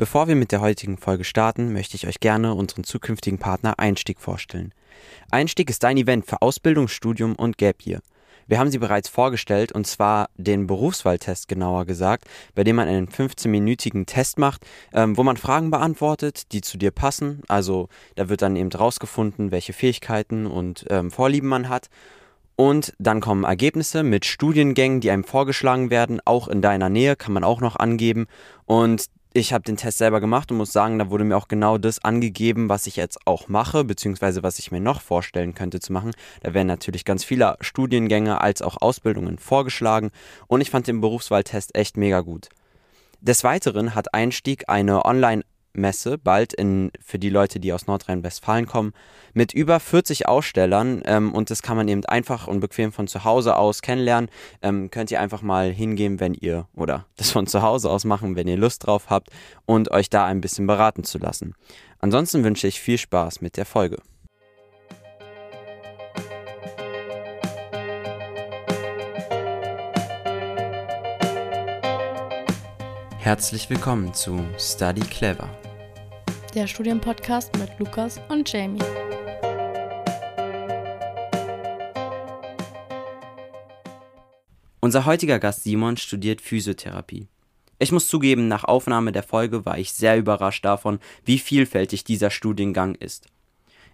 Bevor wir mit der heutigen Folge starten, möchte ich euch gerne unseren zukünftigen Partner Einstieg vorstellen. Einstieg ist dein Event für Ausbildung, Studium und Gap Year. Wir haben sie bereits vorgestellt und zwar den Berufswahltest genauer gesagt, bei dem man einen 15-minütigen Test macht, ähm, wo man Fragen beantwortet, die zu dir passen. Also da wird dann eben rausgefunden, welche Fähigkeiten und ähm, Vorlieben man hat. Und dann kommen Ergebnisse mit Studiengängen, die einem vorgeschlagen werden. Auch in deiner Nähe kann man auch noch angeben. Und ich habe den Test selber gemacht und muss sagen, da wurde mir auch genau das angegeben, was ich jetzt auch mache, beziehungsweise was ich mir noch vorstellen könnte zu machen. Da werden natürlich ganz viele Studiengänge als auch Ausbildungen vorgeschlagen und ich fand den Berufswahltest echt mega gut. Des Weiteren hat Einstieg eine Online- Messe bald in, für die Leute, die aus Nordrhein-Westfalen kommen, mit über 40 Ausstellern ähm, und das kann man eben einfach und bequem von zu Hause aus kennenlernen. Ähm, könnt ihr einfach mal hingehen, wenn ihr oder das von zu Hause aus machen, wenn ihr Lust drauf habt und euch da ein bisschen beraten zu lassen. Ansonsten wünsche ich viel Spaß mit der Folge. Herzlich willkommen zu Study Clever. Der Studienpodcast mit Lukas und Jamie. Unser heutiger Gast Simon studiert Physiotherapie. Ich muss zugeben, nach Aufnahme der Folge war ich sehr überrascht davon, wie vielfältig dieser Studiengang ist.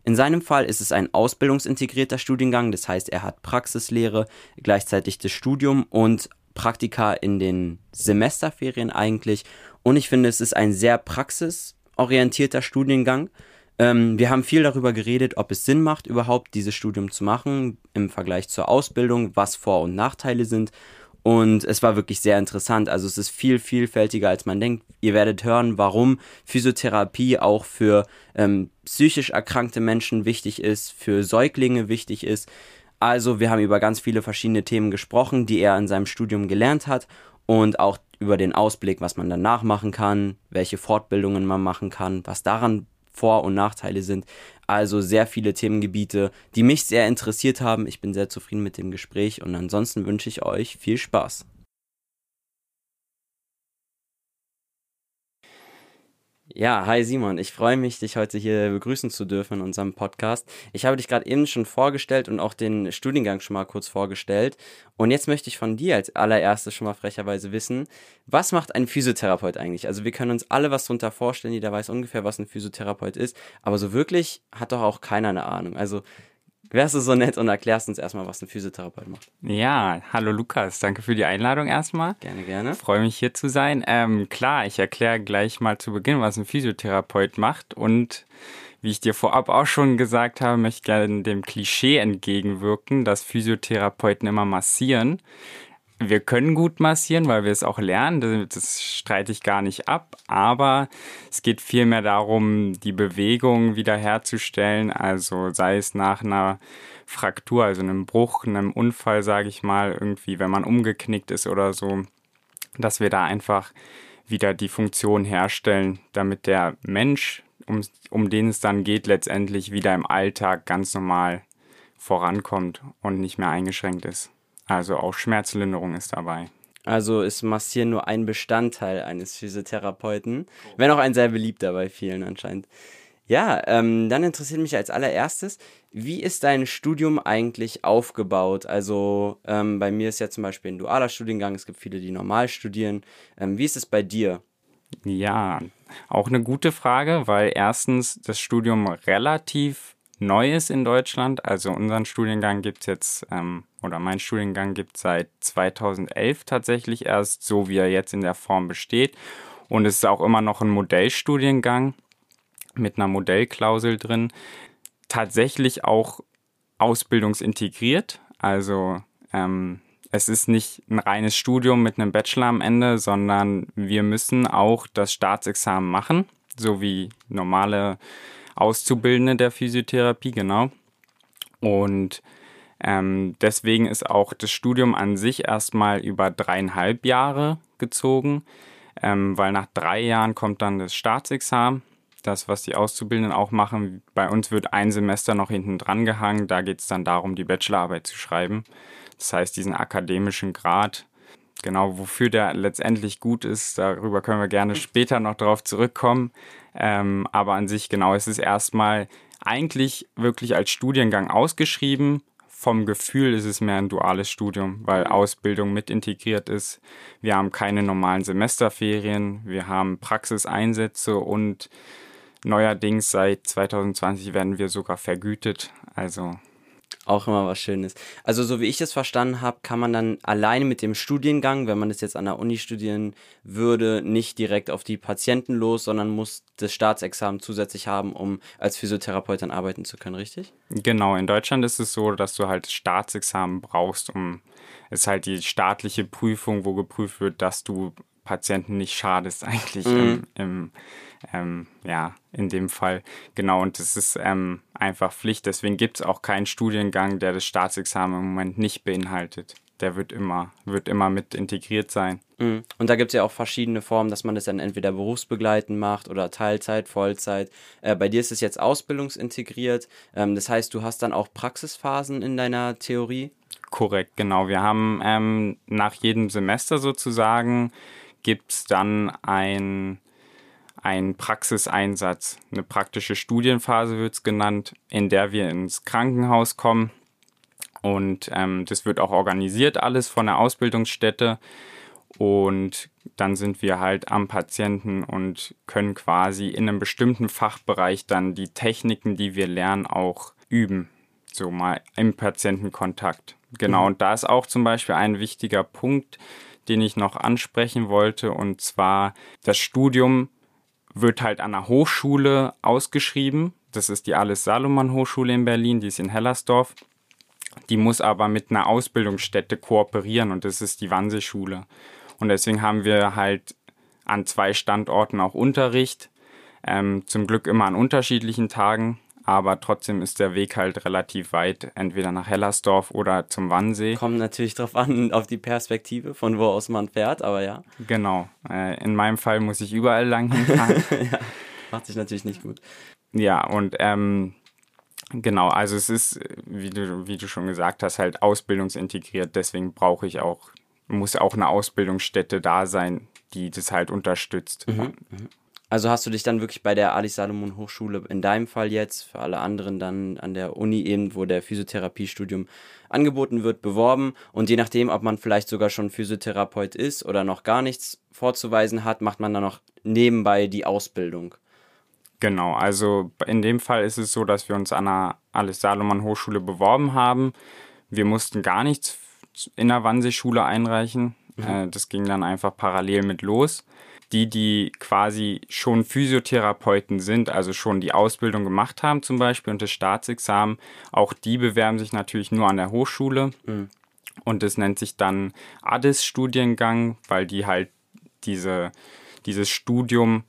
In seinem Fall ist es ein ausbildungsintegrierter Studiengang, das heißt, er hat Praxislehre, gleichzeitig das Studium und Praktika in den Semesterferien eigentlich. Und ich finde, es ist ein sehr praxisorientierter Studiengang. Ähm, wir haben viel darüber geredet, ob es Sinn macht, überhaupt dieses Studium zu machen im Vergleich zur Ausbildung, was Vor- und Nachteile sind. Und es war wirklich sehr interessant. Also es ist viel vielfältiger, als man denkt. Ihr werdet hören, warum Physiotherapie auch für ähm, psychisch erkrankte Menschen wichtig ist, für Säuglinge wichtig ist, also wir haben über ganz viele verschiedene Themen gesprochen, die er in seinem Studium gelernt hat und auch über den Ausblick, was man danach machen kann, welche Fortbildungen man machen kann, was daran Vor- und Nachteile sind. Also sehr viele Themengebiete, die mich sehr interessiert haben. Ich bin sehr zufrieden mit dem Gespräch und ansonsten wünsche ich euch viel Spaß. Ja, hi Simon, ich freue mich, dich heute hier begrüßen zu dürfen in unserem Podcast. Ich habe dich gerade eben schon vorgestellt und auch den Studiengang schon mal kurz vorgestellt. Und jetzt möchte ich von dir als allererstes schon mal frecherweise wissen, was macht ein Physiotherapeut eigentlich? Also wir können uns alle was darunter vorstellen, jeder weiß ungefähr, was ein Physiotherapeut ist, aber so wirklich hat doch auch keiner eine Ahnung. Also Wärst du so nett und erklärst uns erstmal, was ein Physiotherapeut macht? Ja, hallo Lukas, danke für die Einladung erstmal. Gerne, gerne. Freue mich hier zu sein. Ähm, klar, ich erkläre gleich mal zu Beginn, was ein Physiotherapeut macht und wie ich dir vorab auch schon gesagt habe, möchte ich gerne dem Klischee entgegenwirken, dass Physiotherapeuten immer massieren wir können gut massieren, weil wir es auch lernen. Das streite ich gar nicht ab. Aber es geht vielmehr darum, die Bewegung wiederherzustellen. Also sei es nach einer Fraktur, also einem Bruch, einem Unfall, sage ich mal, irgendwie, wenn man umgeknickt ist oder so, dass wir da einfach wieder die Funktion herstellen, damit der Mensch, um, um den es dann geht, letztendlich wieder im Alltag ganz normal vorankommt und nicht mehr eingeschränkt ist. Also auch Schmerzlinderung ist dabei. Also ist Massieren nur ein Bestandteil eines Physiotherapeuten, wenn auch ein sehr beliebter bei vielen anscheinend. Ja, ähm, dann interessiert mich als allererstes, wie ist dein Studium eigentlich aufgebaut? Also ähm, bei mir ist ja zum Beispiel ein dualer Studiengang, es gibt viele, die normal studieren. Ähm, wie ist es bei dir? Ja, auch eine gute Frage, weil erstens das Studium relativ Neues in Deutschland. Also unseren Studiengang gibt es jetzt, ähm, oder mein Studiengang gibt es seit 2011 tatsächlich erst, so wie er jetzt in der Form besteht. Und es ist auch immer noch ein Modellstudiengang mit einer Modellklausel drin. Tatsächlich auch ausbildungsintegriert. Also ähm, es ist nicht ein reines Studium mit einem Bachelor am Ende, sondern wir müssen auch das Staatsexamen machen, so wie normale Auszubildende der Physiotherapie, genau. Und ähm, deswegen ist auch das Studium an sich erstmal über dreieinhalb Jahre gezogen, ähm, weil nach drei Jahren kommt dann das Staatsexamen. Das, was die Auszubildenden auch machen. Bei uns wird ein Semester noch hinten dran gehangen. Da geht es dann darum, die Bachelorarbeit zu schreiben. Das heißt, diesen akademischen Grad, genau, wofür der letztendlich gut ist, darüber können wir gerne später noch drauf zurückkommen. Ähm, aber an sich, genau, es ist erstmal eigentlich wirklich als Studiengang ausgeschrieben. Vom Gefühl ist es mehr ein duales Studium, weil Ausbildung mit integriert ist. Wir haben keine normalen Semesterferien, wir haben Praxiseinsätze und neuerdings seit 2020 werden wir sogar vergütet. Also auch immer was Schönes. Also so wie ich es verstanden habe, kann man dann alleine mit dem Studiengang, wenn man das jetzt an der Uni studieren würde, nicht direkt auf die Patienten los, sondern muss das Staatsexamen zusätzlich haben, um als Physiotherapeut dann arbeiten zu können, richtig? Genau, in Deutschland ist es so, dass du halt Staatsexamen brauchst, um es halt die staatliche Prüfung, wo geprüft wird, dass du Patienten nicht schadest eigentlich mhm. im, im ähm, ja, in dem Fall. Genau, und das ist ähm, einfach Pflicht. Deswegen gibt es auch keinen Studiengang, der das Staatsexamen im Moment nicht beinhaltet. Der wird immer, wird immer mit integriert sein. Mhm. Und da gibt es ja auch verschiedene Formen, dass man das dann entweder berufsbegleitend macht oder Teilzeit, Vollzeit. Äh, bei dir ist es jetzt ausbildungsintegriert. Ähm, das heißt, du hast dann auch Praxisphasen in deiner Theorie? Korrekt, genau. Wir haben ähm, nach jedem Semester sozusagen gibt es dann ein ein Praxiseinsatz, eine praktische Studienphase wird es genannt, in der wir ins Krankenhaus kommen. Und ähm, das wird auch organisiert alles von der Ausbildungsstätte. Und dann sind wir halt am Patienten und können quasi in einem bestimmten Fachbereich dann die Techniken, die wir lernen, auch üben. So mal im Patientenkontakt. Genau, mhm. und da ist auch zum Beispiel ein wichtiger Punkt, den ich noch ansprechen wollte, und zwar das Studium wird halt an der Hochschule ausgeschrieben. Das ist die Alice Salomon Hochschule in Berlin, die ist in Hellersdorf. Die muss aber mit einer Ausbildungsstätte kooperieren und das ist die Wannsee-Schule. Und deswegen haben wir halt an zwei Standorten auch Unterricht. Ähm, zum Glück immer an unterschiedlichen Tagen aber trotzdem ist der Weg halt relativ weit, entweder nach Hellersdorf oder zum Wannsee. Kommt natürlich drauf an, auf die Perspektive, von wo aus man fährt, aber ja. Genau. Äh, in meinem Fall muss ich überall lang hinfahren. ja, macht sich natürlich nicht gut. Ja, und ähm, genau, also es ist, wie du, wie du schon gesagt hast, halt ausbildungsintegriert, deswegen brauche ich auch, muss auch eine Ausbildungsstätte da sein, die das halt unterstützt. Mhm, mh. Also hast du dich dann wirklich bei der Ali Salomon Hochschule in deinem Fall jetzt, für alle anderen dann an der Uni eben, wo der Physiotherapiestudium angeboten wird, beworben und je nachdem, ob man vielleicht sogar schon Physiotherapeut ist oder noch gar nichts vorzuweisen hat, macht man dann noch nebenbei die Ausbildung. Genau, also in dem Fall ist es so, dass wir uns an der Alice Salomon Hochschule beworben haben. Wir mussten gar nichts in der Wannsee-Schule einreichen. Mhm. Äh, das ging dann einfach parallel mit los die, die quasi schon Physiotherapeuten sind, also schon die Ausbildung gemacht haben zum Beispiel und das Staatsexamen, auch die bewerben sich natürlich nur an der Hochschule. Mhm. Und das nennt sich dann ADIS-Studiengang, weil die halt diese, dieses Studium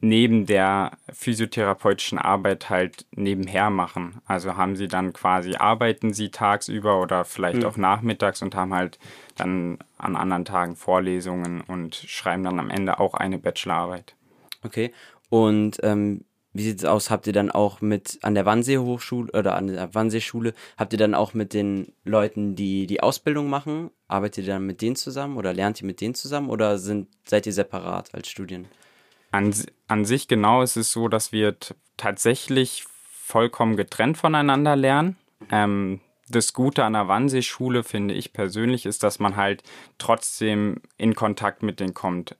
neben der physiotherapeutischen Arbeit halt nebenher machen. Also haben sie dann quasi, arbeiten sie tagsüber oder vielleicht mhm. auch nachmittags und haben halt dann an anderen Tagen Vorlesungen und schreiben dann am Ende auch eine Bachelorarbeit. Okay. Und ähm, wie sieht es aus? Habt ihr dann auch mit an der Wannsee Hochschule oder an der Wannsee Schule, habt ihr dann auch mit den Leuten, die die Ausbildung machen, arbeitet ihr dann mit denen zusammen oder lernt ihr mit denen zusammen oder sind, seid ihr separat als Studien? An, an sich genau ist es so, dass wir tatsächlich vollkommen getrennt voneinander lernen. Ähm, das Gute an der Wannsee-Schule, finde ich persönlich, ist, dass man halt trotzdem in Kontakt mit denen kommt.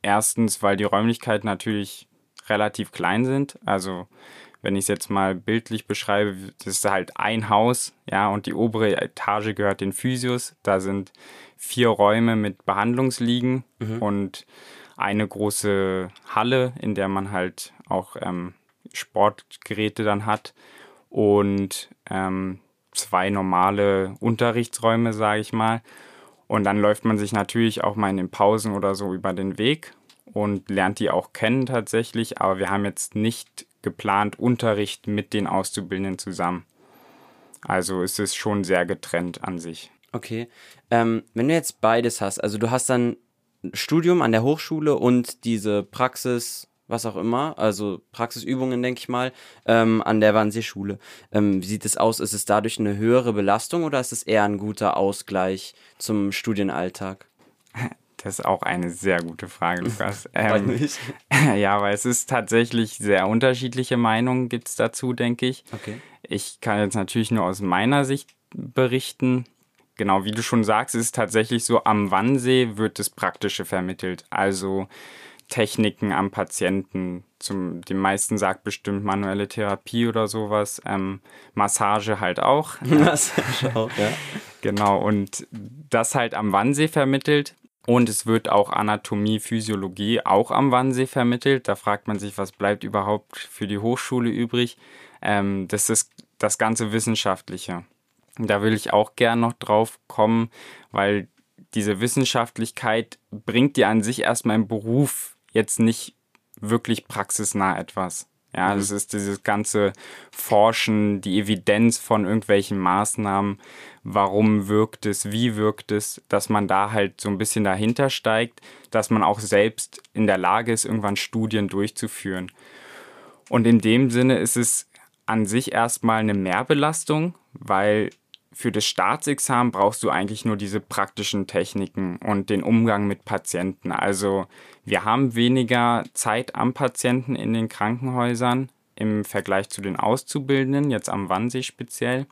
Erstens, weil die Räumlichkeiten natürlich relativ klein sind. Also, wenn ich es jetzt mal bildlich beschreibe, das ist halt ein Haus, ja, und die obere Etage gehört den Physios. Da sind vier Räume mit Behandlungsliegen mhm. und eine große Halle, in der man halt auch ähm, Sportgeräte dann hat. Und ähm, zwei normale Unterrichtsräume, sage ich mal. Und dann läuft man sich natürlich auch mal in den Pausen oder so über den Weg und lernt die auch kennen tatsächlich. Aber wir haben jetzt nicht geplant Unterricht mit den Auszubildenden zusammen. Also ist es schon sehr getrennt an sich. Okay. Ähm, wenn du jetzt beides hast, also du hast dann Studium an der Hochschule und diese Praxis was auch immer, also Praxisübungen, denke ich mal, ähm, an der Wannsee-Schule. Ähm, wie sieht es aus? Ist es dadurch eine höhere Belastung oder ist es eher ein guter Ausgleich zum Studienalltag? Das ist auch eine sehr gute Frage, Lukas. Ähm, ja, weil es ist tatsächlich sehr unterschiedliche Meinungen gibt es dazu, denke ich. Okay. Ich kann jetzt natürlich nur aus meiner Sicht berichten. Genau, wie du schon sagst, ist es tatsächlich so, am Wannsee wird das Praktische vermittelt. Also Techniken am Patienten. Zum, die meisten sagt bestimmt manuelle Therapie oder sowas. Ähm, Massage halt auch. Massage auch, ja. Genau, und das halt am Wannsee vermittelt. Und es wird auch Anatomie, Physiologie auch am Wannsee vermittelt. Da fragt man sich, was bleibt überhaupt für die Hochschule übrig? Ähm, das ist das ganze Wissenschaftliche. Da will ich auch gern noch drauf kommen, weil diese Wissenschaftlichkeit bringt dir an sich erstmal im Beruf jetzt nicht wirklich praxisnah etwas. Ja, mhm. das ist dieses ganze Forschen, die Evidenz von irgendwelchen Maßnahmen, warum wirkt es, wie wirkt es, dass man da halt so ein bisschen dahinter steigt, dass man auch selbst in der Lage ist, irgendwann Studien durchzuführen. Und in dem Sinne ist es an sich erstmal eine Mehrbelastung, weil für das Staatsexamen brauchst du eigentlich nur diese praktischen Techniken und den Umgang mit Patienten. Also wir haben weniger Zeit am Patienten in den Krankenhäusern im Vergleich zu den Auszubildenden, jetzt am Wannsee speziell.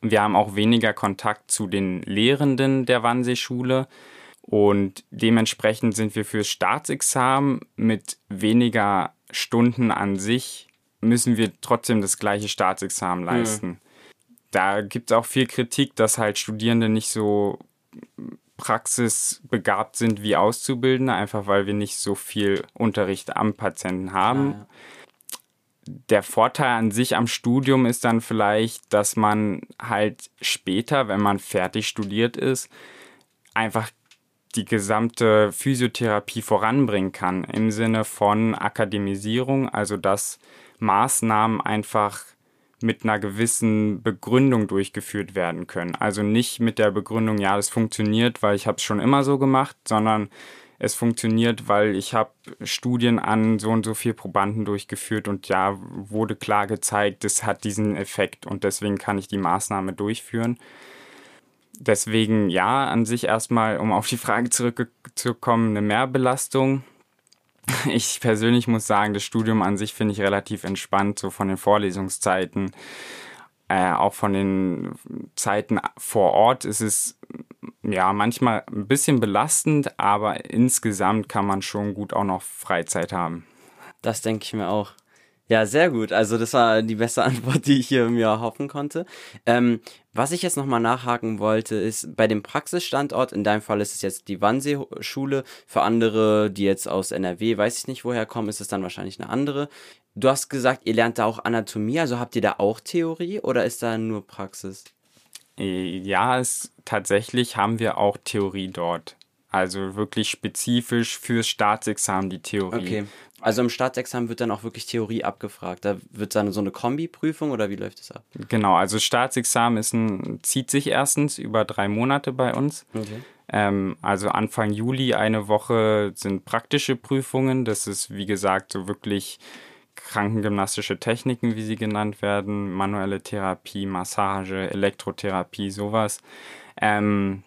Wir haben auch weniger Kontakt zu den Lehrenden der Wannseeschule und dementsprechend sind wir fürs Staatsexamen mit weniger Stunden an sich müssen wir trotzdem das gleiche Staatsexamen leisten. Mhm da gibt es auch viel Kritik, dass halt Studierende nicht so praxisbegabt sind wie Auszubildende, einfach weil wir nicht so viel Unterricht am Patienten haben. Ja, ja. Der Vorteil an sich am Studium ist dann vielleicht, dass man halt später, wenn man fertig studiert ist, einfach die gesamte Physiotherapie voranbringen kann im Sinne von Akademisierung, also dass Maßnahmen einfach mit einer gewissen Begründung durchgeführt werden können. Also nicht mit der Begründung, ja, das funktioniert, weil ich habe es schon immer so gemacht, sondern es funktioniert, weil ich habe Studien an so und so viel Probanden durchgeführt und ja, wurde klar gezeigt, es hat diesen Effekt und deswegen kann ich die Maßnahme durchführen. Deswegen ja, an sich erstmal, um auf die Frage zurückzukommen, eine Mehrbelastung ich persönlich muss sagen, das Studium an sich finde ich relativ entspannt, so von den Vorlesungszeiten. Äh, auch von den Zeiten vor Ort ist es ja manchmal ein bisschen belastend, aber insgesamt kann man schon gut auch noch Freizeit haben. Das denke ich mir auch. Ja, sehr gut. Also das war die beste Antwort, die ich hier mir hoffen konnte. Ähm, was ich jetzt nochmal nachhaken wollte, ist bei dem Praxisstandort, in deinem Fall ist es jetzt die Wannsee-Schule, für andere, die jetzt aus NRW, weiß ich nicht woher kommen, ist es dann wahrscheinlich eine andere. Du hast gesagt, ihr lernt da auch Anatomie, also habt ihr da auch Theorie oder ist da nur Praxis? Äh, ja, es, tatsächlich haben wir auch Theorie dort. Also wirklich spezifisch fürs Staatsexamen die Theorie. Okay. Also im Staatsexamen wird dann auch wirklich Theorie abgefragt. Da wird dann so eine Kombi-Prüfung oder wie läuft das ab? Genau, also Staatsexamen ist ein, zieht sich erstens über drei Monate bei uns. Okay. Ähm, also Anfang Juli eine Woche sind praktische Prüfungen. Das ist, wie gesagt, so wirklich krankengymnastische Techniken, wie sie genannt werden, manuelle Therapie, Massage, Elektrotherapie, sowas. Ähm,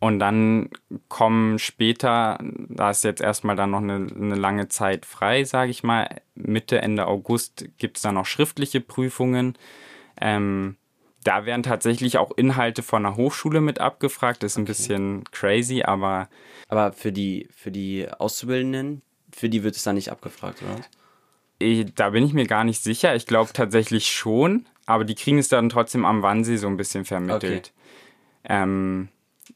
und dann kommen später, da ist jetzt erstmal dann noch eine, eine lange Zeit frei, sage ich mal, Mitte, Ende August gibt es dann noch schriftliche Prüfungen. Ähm, da werden tatsächlich auch Inhalte von der Hochschule mit abgefragt. Das ist okay. ein bisschen crazy, aber. Aber für die, für die Auszubildenden, für die wird es dann nicht abgefragt, oder? Ich, da bin ich mir gar nicht sicher. Ich glaube tatsächlich schon, aber die kriegen es dann trotzdem am Wannsee so ein bisschen vermittelt. Okay. Ähm,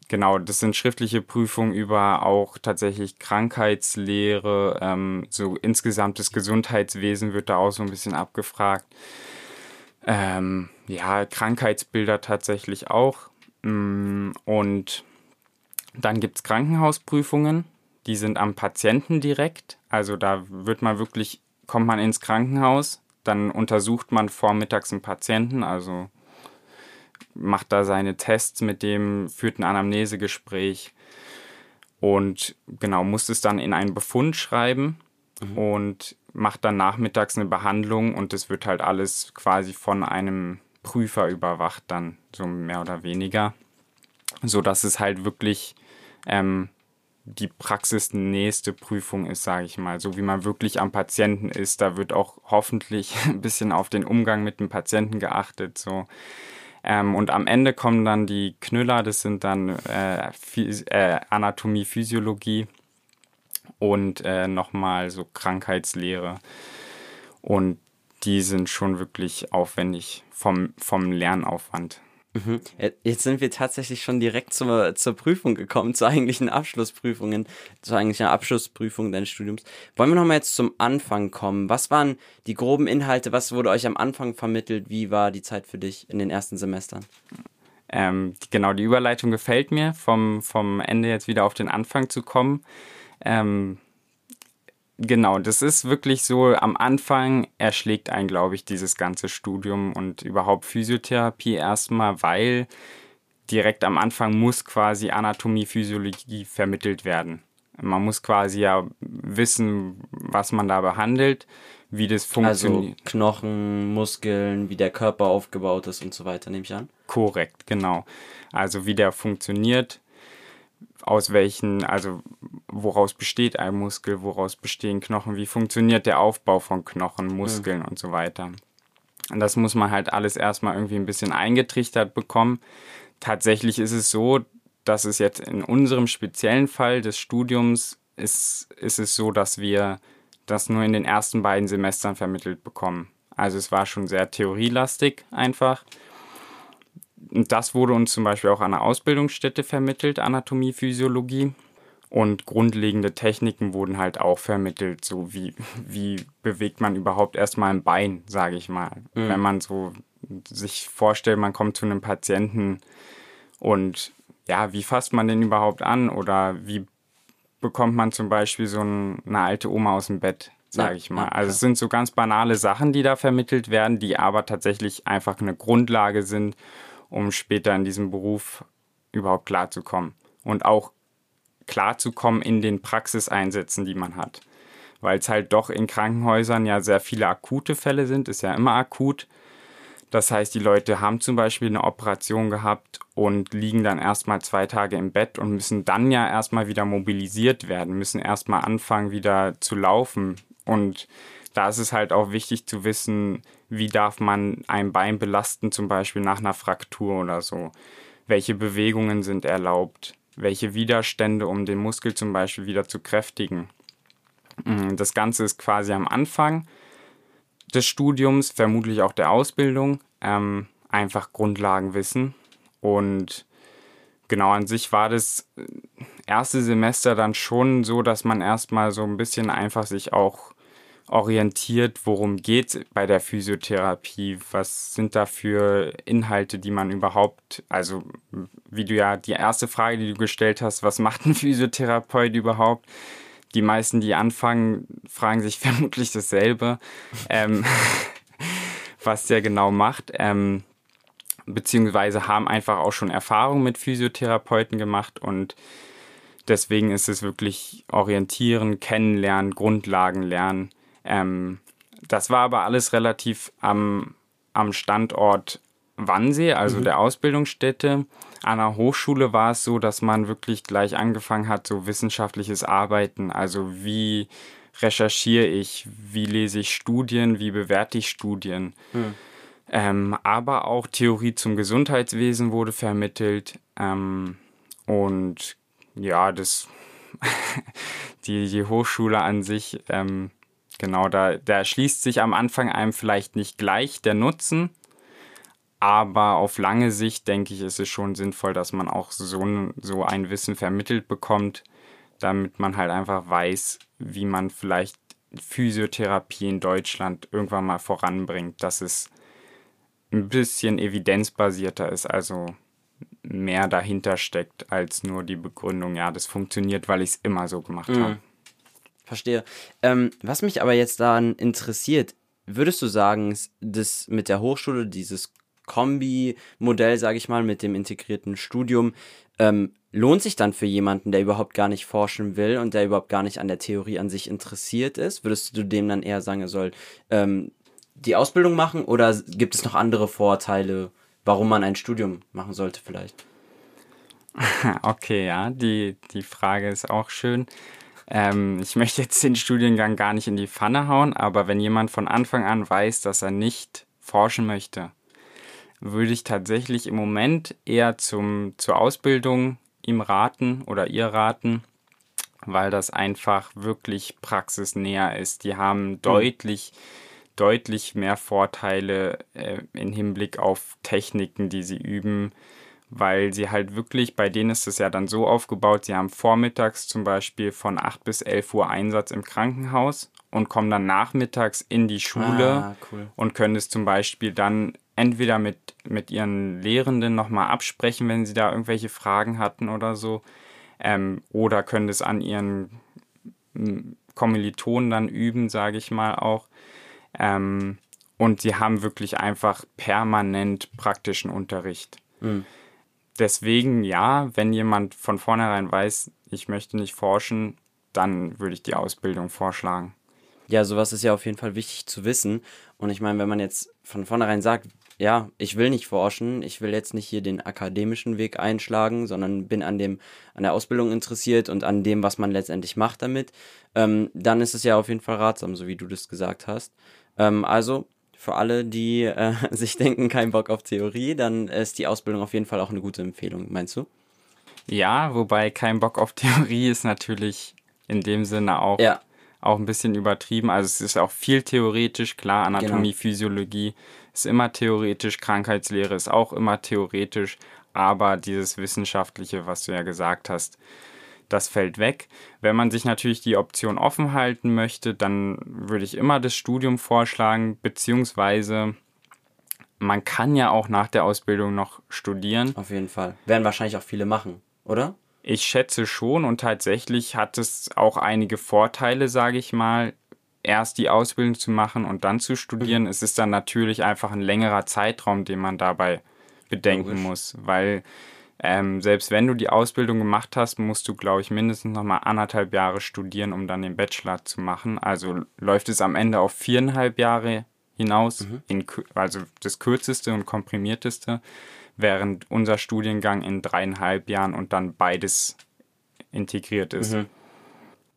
Genau, das sind schriftliche Prüfungen über auch tatsächlich Krankheitslehre, ähm, so insgesamt das Gesundheitswesen wird da auch so ein bisschen abgefragt. Ähm, ja, Krankheitsbilder tatsächlich auch. Mm, und dann gibt es Krankenhausprüfungen, die sind am Patienten direkt. Also da wird man wirklich, kommt man ins Krankenhaus, dann untersucht man vormittags einen Patienten, also macht da seine Tests mit dem, führt ein Anamnesegespräch und genau, muss es dann in einen Befund schreiben mhm. und macht dann nachmittags eine Behandlung und das wird halt alles quasi von einem Prüfer überwacht, dann so mehr oder weniger, so dass es halt wirklich ähm, die praxisnächste Prüfung ist, sage ich mal. So wie man wirklich am Patienten ist, da wird auch hoffentlich ein bisschen auf den Umgang mit dem Patienten geachtet. So. Ähm, und am Ende kommen dann die Knüller, das sind dann äh, äh, Anatomie, Physiologie und äh, nochmal so Krankheitslehre. Und die sind schon wirklich aufwendig vom, vom Lernaufwand. Mhm. Jetzt sind wir tatsächlich schon direkt zur, zur Prüfung gekommen, zu eigentlichen Abschlussprüfungen, zu eigentlicher Abschlussprüfung deines Studiums. Wollen wir nochmal jetzt zum Anfang kommen? Was waren die groben Inhalte? Was wurde euch am Anfang vermittelt? Wie war die Zeit für dich in den ersten Semestern? Ähm, genau, die Überleitung gefällt mir, vom, vom Ende jetzt wieder auf den Anfang zu kommen. Ähm, Genau, das ist wirklich so, am Anfang erschlägt einen, glaube ich, dieses ganze Studium und überhaupt Physiotherapie erstmal, weil direkt am Anfang muss quasi Anatomie, Physiologie vermittelt werden. Man muss quasi ja wissen, was man da behandelt, wie das funktioniert. Also Knochen, Muskeln, wie der Körper aufgebaut ist und so weiter, nehme ich an. Korrekt, genau. Also wie der funktioniert, aus welchen, also woraus besteht ein Muskel, woraus bestehen Knochen, wie funktioniert der Aufbau von Knochen, Muskeln mhm. und so weiter. Und das muss man halt alles erstmal irgendwie ein bisschen eingetrichtert bekommen. Tatsächlich ist es so, dass es jetzt in unserem speziellen Fall des Studiums ist, ist es so, dass wir das nur in den ersten beiden Semestern vermittelt bekommen. Also es war schon sehr theorielastig einfach. Das wurde uns zum Beispiel auch an der Ausbildungsstätte vermittelt, Anatomie, Physiologie. Und grundlegende Techniken wurden halt auch vermittelt, so wie, wie bewegt man überhaupt erstmal ein Bein, sage ich mal. Mhm. Wenn man so sich vorstellt, man kommt zu einem Patienten und ja, wie fasst man den überhaupt an oder wie bekommt man zum Beispiel so ein, eine alte Oma aus dem Bett, sage ja, ich mal. also es sind so ganz banale Sachen, die da vermittelt werden, die aber tatsächlich einfach eine Grundlage sind, um später in diesem Beruf überhaupt klarzukommen. Und auch klarzukommen in den Praxiseinsätzen, die man hat. Weil es halt doch in Krankenhäusern ja sehr viele akute Fälle sind, ist ja immer akut. Das heißt, die Leute haben zum Beispiel eine Operation gehabt und liegen dann erstmal zwei Tage im Bett und müssen dann ja erstmal wieder mobilisiert werden, müssen erstmal anfangen, wieder zu laufen. Und da ist es halt auch wichtig zu wissen, wie darf man ein Bein belasten, zum Beispiel nach einer Fraktur oder so. Welche Bewegungen sind erlaubt? Welche Widerstände, um den Muskel zum Beispiel wieder zu kräftigen? Mm, das Ganze ist quasi am Anfang des Studiums, vermutlich auch der Ausbildung, ähm, einfach Grundlagenwissen. Und genau an sich war das äh, erste Semester dann schon so, dass man erstmal so ein bisschen einfach sich auch orientiert, worum geht bei der Physiotherapie? Was sind da für Inhalte, die man überhaupt, also wie du ja die erste Frage, die du gestellt hast, was macht ein Physiotherapeut überhaupt? Die meisten, die anfangen, fragen sich vermutlich dasselbe, ähm, was der genau macht. Ähm, beziehungsweise haben einfach auch schon Erfahrung mit Physiotherapeuten gemacht und deswegen ist es wirklich orientieren, kennenlernen, Grundlagen lernen ähm, das war aber alles relativ am, am Standort Wannsee, also mhm. der Ausbildungsstätte. An der Hochschule war es so, dass man wirklich gleich angefangen hat, so wissenschaftliches Arbeiten, also wie recherchiere ich, wie lese ich Studien, wie bewerte ich Studien. Mhm. Ähm, aber auch Theorie zum Gesundheitswesen wurde vermittelt. Ähm, und ja, das die, die Hochschule an sich ähm, Genau, da, da schließt sich am Anfang einem vielleicht nicht gleich der Nutzen, aber auf lange Sicht denke ich, ist es schon sinnvoll, dass man auch so, so ein Wissen vermittelt bekommt, damit man halt einfach weiß, wie man vielleicht Physiotherapie in Deutschland irgendwann mal voranbringt, dass es ein bisschen evidenzbasierter ist, also mehr dahinter steckt als nur die Begründung, ja, das funktioniert, weil ich es immer so gemacht mhm. habe. Verstehe. Ähm, was mich aber jetzt daran interessiert, würdest du sagen, dass mit der Hochschule dieses Kombi-Modell, sage ich mal, mit dem integrierten Studium, ähm, lohnt sich dann für jemanden, der überhaupt gar nicht forschen will und der überhaupt gar nicht an der Theorie an sich interessiert ist? Würdest du dem dann eher sagen, er soll ähm, die Ausbildung machen oder gibt es noch andere Vorteile, warum man ein Studium machen sollte vielleicht? Okay, ja, die, die Frage ist auch schön. Ähm, ich möchte jetzt den Studiengang gar nicht in die Pfanne hauen, aber wenn jemand von Anfang an weiß, dass er nicht forschen möchte, würde ich tatsächlich im Moment eher zum, zur Ausbildung ihm raten oder ihr raten, weil das einfach wirklich praxisnäher ist. Die haben mhm. deutlich, deutlich mehr Vorteile äh, im Hinblick auf Techniken, die sie üben, weil sie halt wirklich, bei denen ist es ja dann so aufgebaut, sie haben vormittags zum Beispiel von 8 bis 11 Uhr Einsatz im Krankenhaus und kommen dann nachmittags in die Schule ah, cool. und können es zum Beispiel dann entweder mit, mit ihren Lehrenden nochmal absprechen, wenn sie da irgendwelche Fragen hatten oder so, ähm, oder können es an ihren Kommilitonen dann üben, sage ich mal auch. Ähm, und sie haben wirklich einfach permanent praktischen Unterricht. Mhm. Deswegen ja, wenn jemand von vornherein weiß, ich möchte nicht forschen, dann würde ich die Ausbildung vorschlagen. Ja, sowas ist ja auf jeden Fall wichtig zu wissen. Und ich meine, wenn man jetzt von vornherein sagt, ja, ich will nicht forschen, ich will jetzt nicht hier den akademischen Weg einschlagen, sondern bin an dem, an der Ausbildung interessiert und an dem, was man letztendlich macht damit, ähm, dann ist es ja auf jeden Fall ratsam, so wie du das gesagt hast. Ähm, also für alle, die äh, sich denken, kein Bock auf Theorie, dann ist die Ausbildung auf jeden Fall auch eine gute Empfehlung, meinst du? Ja, wobei kein Bock auf Theorie ist natürlich in dem Sinne auch ja auch ein bisschen übertrieben. Also es ist auch viel theoretisch, klar, Anatomie, genau. Physiologie ist immer theoretisch, Krankheitslehre ist auch immer theoretisch, aber dieses Wissenschaftliche, was du ja gesagt hast, das fällt weg. Wenn man sich natürlich die Option offen halten möchte, dann würde ich immer das Studium vorschlagen, beziehungsweise man kann ja auch nach der Ausbildung noch studieren. Auf jeden Fall. Werden wahrscheinlich auch viele machen, oder? Ich schätze schon und tatsächlich hat es auch einige Vorteile, sage ich mal, erst die Ausbildung zu machen und dann zu studieren. Mhm. Es ist dann natürlich einfach ein längerer Zeitraum, den man dabei bedenken Logisch. muss, weil ähm, selbst wenn du die Ausbildung gemacht hast, musst du, glaube ich, mindestens noch mal anderthalb Jahre studieren, um dann den Bachelor zu machen. Also läuft es am Ende auf viereinhalb Jahre hinaus, mhm. in, also das kürzeste und komprimierteste während unser Studiengang in dreieinhalb Jahren und dann beides integriert ist. Mhm.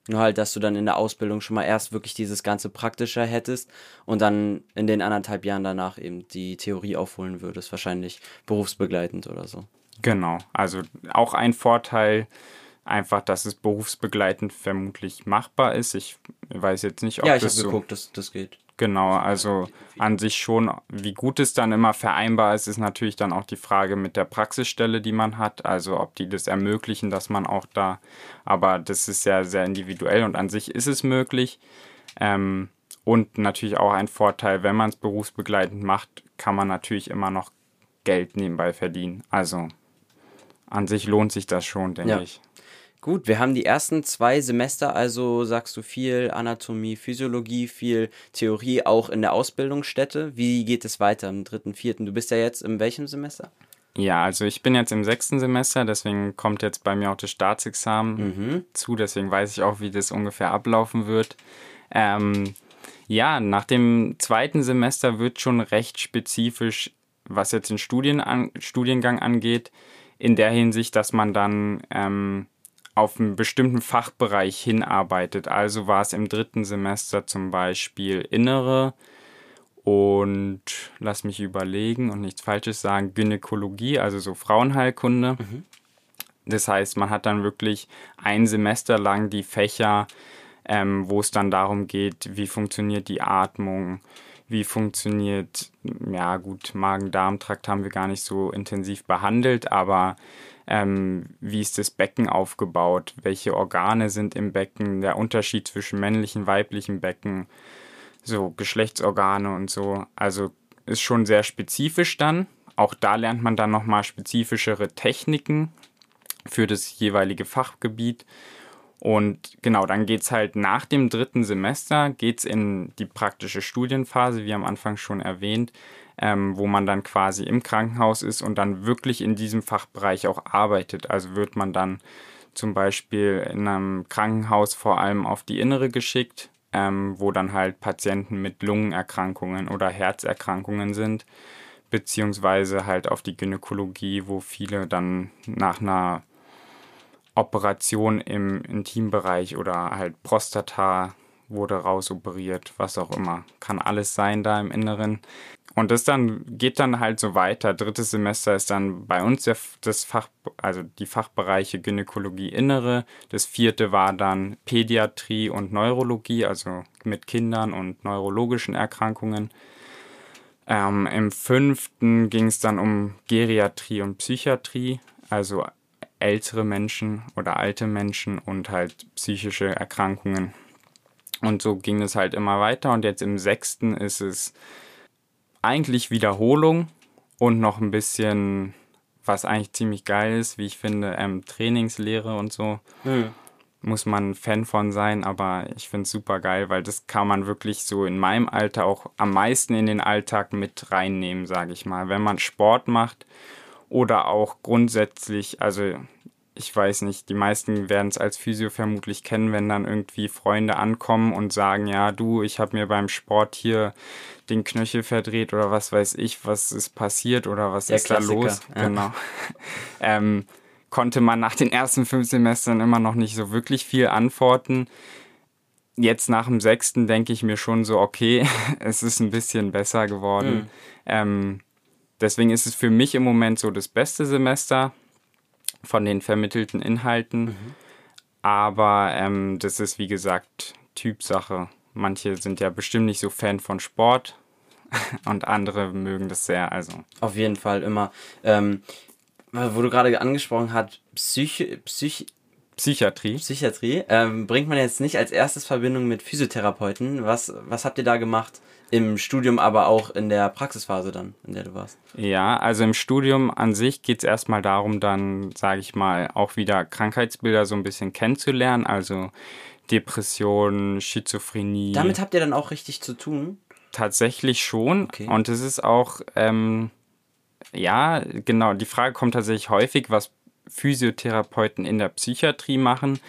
Nur halt, dass du dann in der Ausbildung schon mal erst wirklich dieses ganze Praktische hättest und dann in den anderthalb Jahren danach eben die Theorie aufholen würdest, wahrscheinlich berufsbegleitend oder so. Genau, also auch ein Vorteil, einfach, dass es berufsbegleitend vermutlich machbar ist. Ich weiß jetzt nicht, ob ja, ich das so... geguckt, dass das geht. Genau, also an sich schon, wie gut es dann immer vereinbar ist, ist natürlich dann auch die Frage mit der Praxisstelle, die man hat. Also ob die das ermöglichen, dass man auch da, aber das ist ja sehr individuell und an sich ist es möglich. Ähm, und natürlich auch ein Vorteil, wenn man es berufsbegleitend macht, kann man natürlich immer noch Geld nebenbei verdienen. Also an sich lohnt sich das schon, denke ja. ich. Gut, wir haben die ersten zwei Semester, also sagst du viel Anatomie, Physiologie, viel Theorie auch in der Ausbildungsstätte. Wie geht es weiter im dritten, vierten? Du bist ja jetzt in welchem Semester? Ja, also ich bin jetzt im sechsten Semester, deswegen kommt jetzt bei mir auch das Staatsexamen mhm. zu, deswegen weiß ich auch, wie das ungefähr ablaufen wird. Ähm, ja, nach dem zweiten Semester wird schon recht spezifisch, was jetzt den Studien an, Studiengang angeht, in der Hinsicht, dass man dann ähm, auf einen bestimmten Fachbereich hinarbeitet. Also war es im dritten Semester zum Beispiel Innere und lass mich überlegen und nichts Falsches sagen, Gynäkologie, also so Frauenheilkunde. Mhm. Das heißt, man hat dann wirklich ein Semester lang die Fächer, ähm, wo es dann darum geht, wie funktioniert die Atmung, wie funktioniert, ja gut, Magen-Darm-Trakt haben wir gar nicht so intensiv behandelt, aber ähm, wie ist das Becken aufgebaut, welche Organe sind im Becken, der Unterschied zwischen männlichen, weiblichen Becken, so Geschlechtsorgane und so. Also ist schon sehr spezifisch dann. Auch da lernt man dann nochmal spezifischere Techniken für das jeweilige Fachgebiet. Und genau, dann geht es halt nach dem dritten Semester, geht in die praktische Studienphase, wie am Anfang schon erwähnt ähm, wo man dann quasi im Krankenhaus ist und dann wirklich in diesem Fachbereich auch arbeitet. Also wird man dann zum Beispiel in einem Krankenhaus vor allem auf die Innere geschickt, ähm, wo dann halt Patienten mit Lungenerkrankungen oder Herzerkrankungen sind, beziehungsweise halt auf die Gynäkologie, wo viele dann nach einer Operation im Intimbereich oder halt Prostata wurde rausoperiert, was auch immer. Kann alles sein da im Inneren. Und das dann geht dann halt so weiter. Drittes Semester ist dann bei uns der, das Fach, also die Fachbereiche Gynäkologie Innere. Das vierte war dann Pädiatrie und Neurologie, also mit Kindern und neurologischen Erkrankungen. Ähm, Im fünften ging es dann um Geriatrie und Psychiatrie, also ältere Menschen oder alte Menschen und halt psychische Erkrankungen. Und so ging es halt immer weiter. Und jetzt im sechsten ist es eigentlich Wiederholung und noch ein bisschen, was eigentlich ziemlich geil ist, wie ich finde, ähm, Trainingslehre und so. Mhm. Muss man Fan von sein, aber ich finde es super geil, weil das kann man wirklich so in meinem Alter auch am meisten in den Alltag mit reinnehmen, sage ich mal. Wenn man Sport macht oder auch grundsätzlich, also ich weiß nicht, die meisten werden es als Physio vermutlich kennen, wenn dann irgendwie Freunde ankommen und sagen, ja, du, ich habe mir beim Sport hier den Knöchel verdreht oder was weiß ich, was ist passiert oder was Der ist Klassiker, da los. Ja. Genau. ähm, konnte man nach den ersten fünf Semestern immer noch nicht so wirklich viel antworten. Jetzt nach dem sechsten denke ich mir schon so, okay, es ist ein bisschen besser geworden. Mhm. Ähm, deswegen ist es für mich im Moment so das beste Semester von den vermittelten Inhalten. Mhm. Aber ähm, das ist wie gesagt Typsache. Manche sind ja bestimmt nicht so Fan von Sport und andere mögen das sehr. Also auf jeden Fall immer. Ähm, wo du gerade angesprochen hast, Psyche, Psych Psychiatrie. Psychiatrie ähm, bringt man jetzt nicht als erstes Verbindung mit Physiotherapeuten. Was, was habt ihr da gemacht? Im Studium, aber auch in der Praxisphase dann, in der du warst. Ja, also im Studium an sich geht es erstmal darum, dann, sage ich mal, auch wieder Krankheitsbilder so ein bisschen kennenzulernen. Also Depression, Schizophrenie. Damit habt ihr dann auch richtig zu tun? Tatsächlich schon. Okay. Und es ist auch, ähm, ja, genau, die Frage kommt tatsächlich häufig, was Physiotherapeuten in der Psychiatrie machen.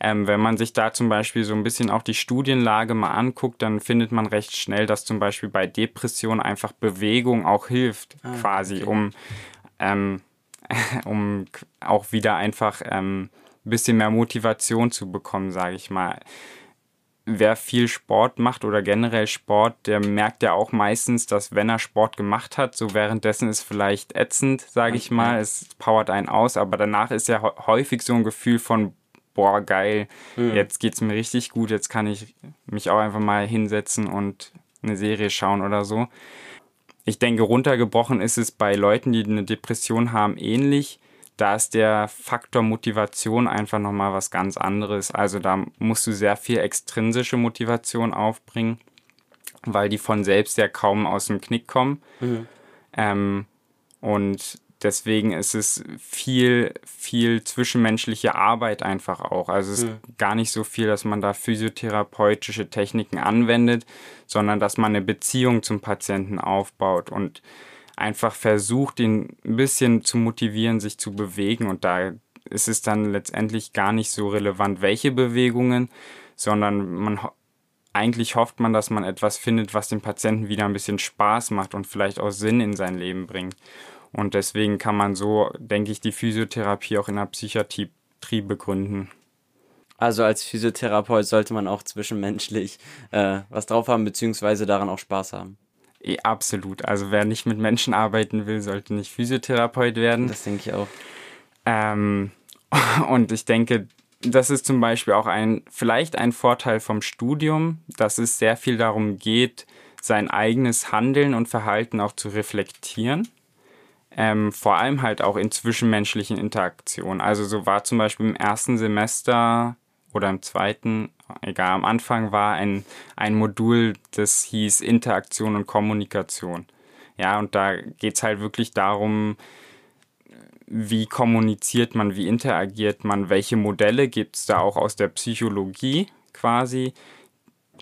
Ähm, wenn man sich da zum Beispiel so ein bisschen auch die Studienlage mal anguckt, dann findet man recht schnell, dass zum Beispiel bei Depression einfach Bewegung auch hilft, ah, quasi, okay. um, ähm, um auch wieder einfach ähm, ein bisschen mehr Motivation zu bekommen, sage ich mal. Wer viel Sport macht oder generell Sport, der merkt ja auch meistens, dass wenn er Sport gemacht hat, so währenddessen ist vielleicht ätzend, sage ich mal, es powert einen aus, aber danach ist ja häufig so ein Gefühl von, boah, geil, mhm. jetzt geht's mir richtig gut, jetzt kann ich mich auch einfach mal hinsetzen und eine Serie schauen oder so. Ich denke, runtergebrochen ist es bei Leuten, die eine Depression haben, ähnlich da ist der Faktor Motivation einfach nochmal was ganz anderes. Also da musst du sehr viel extrinsische Motivation aufbringen, weil die von selbst ja kaum aus dem Knick kommen. Mhm. Ähm, und deswegen ist es viel, viel zwischenmenschliche Arbeit einfach auch. Also es ist mhm. gar nicht so viel, dass man da physiotherapeutische Techniken anwendet, sondern dass man eine Beziehung zum Patienten aufbaut und einfach versucht, ihn ein bisschen zu motivieren, sich zu bewegen. Und da ist es dann letztendlich gar nicht so relevant, welche Bewegungen, sondern man eigentlich hofft man, dass man etwas findet, was dem Patienten wieder ein bisschen Spaß macht und vielleicht auch Sinn in sein Leben bringt. Und deswegen kann man so, denke ich, die Physiotherapie auch in der Psychiatrie begründen. Also als Physiotherapeut sollte man auch zwischenmenschlich äh, was drauf haben, beziehungsweise daran auch Spaß haben. Absolut. Also wer nicht mit Menschen arbeiten will, sollte nicht Physiotherapeut werden. Das denke ich auch. Ähm, und ich denke, das ist zum Beispiel auch ein, vielleicht ein Vorteil vom Studium, dass es sehr viel darum geht, sein eigenes Handeln und Verhalten auch zu reflektieren. Ähm, vor allem halt auch in zwischenmenschlichen Interaktionen. Also so war zum Beispiel im ersten Semester oder im zweiten, egal, am Anfang war ein, ein Modul, das hieß Interaktion und Kommunikation. Ja, und da geht es halt wirklich darum, wie kommuniziert man, wie interagiert man, welche Modelle gibt es da auch aus der Psychologie quasi.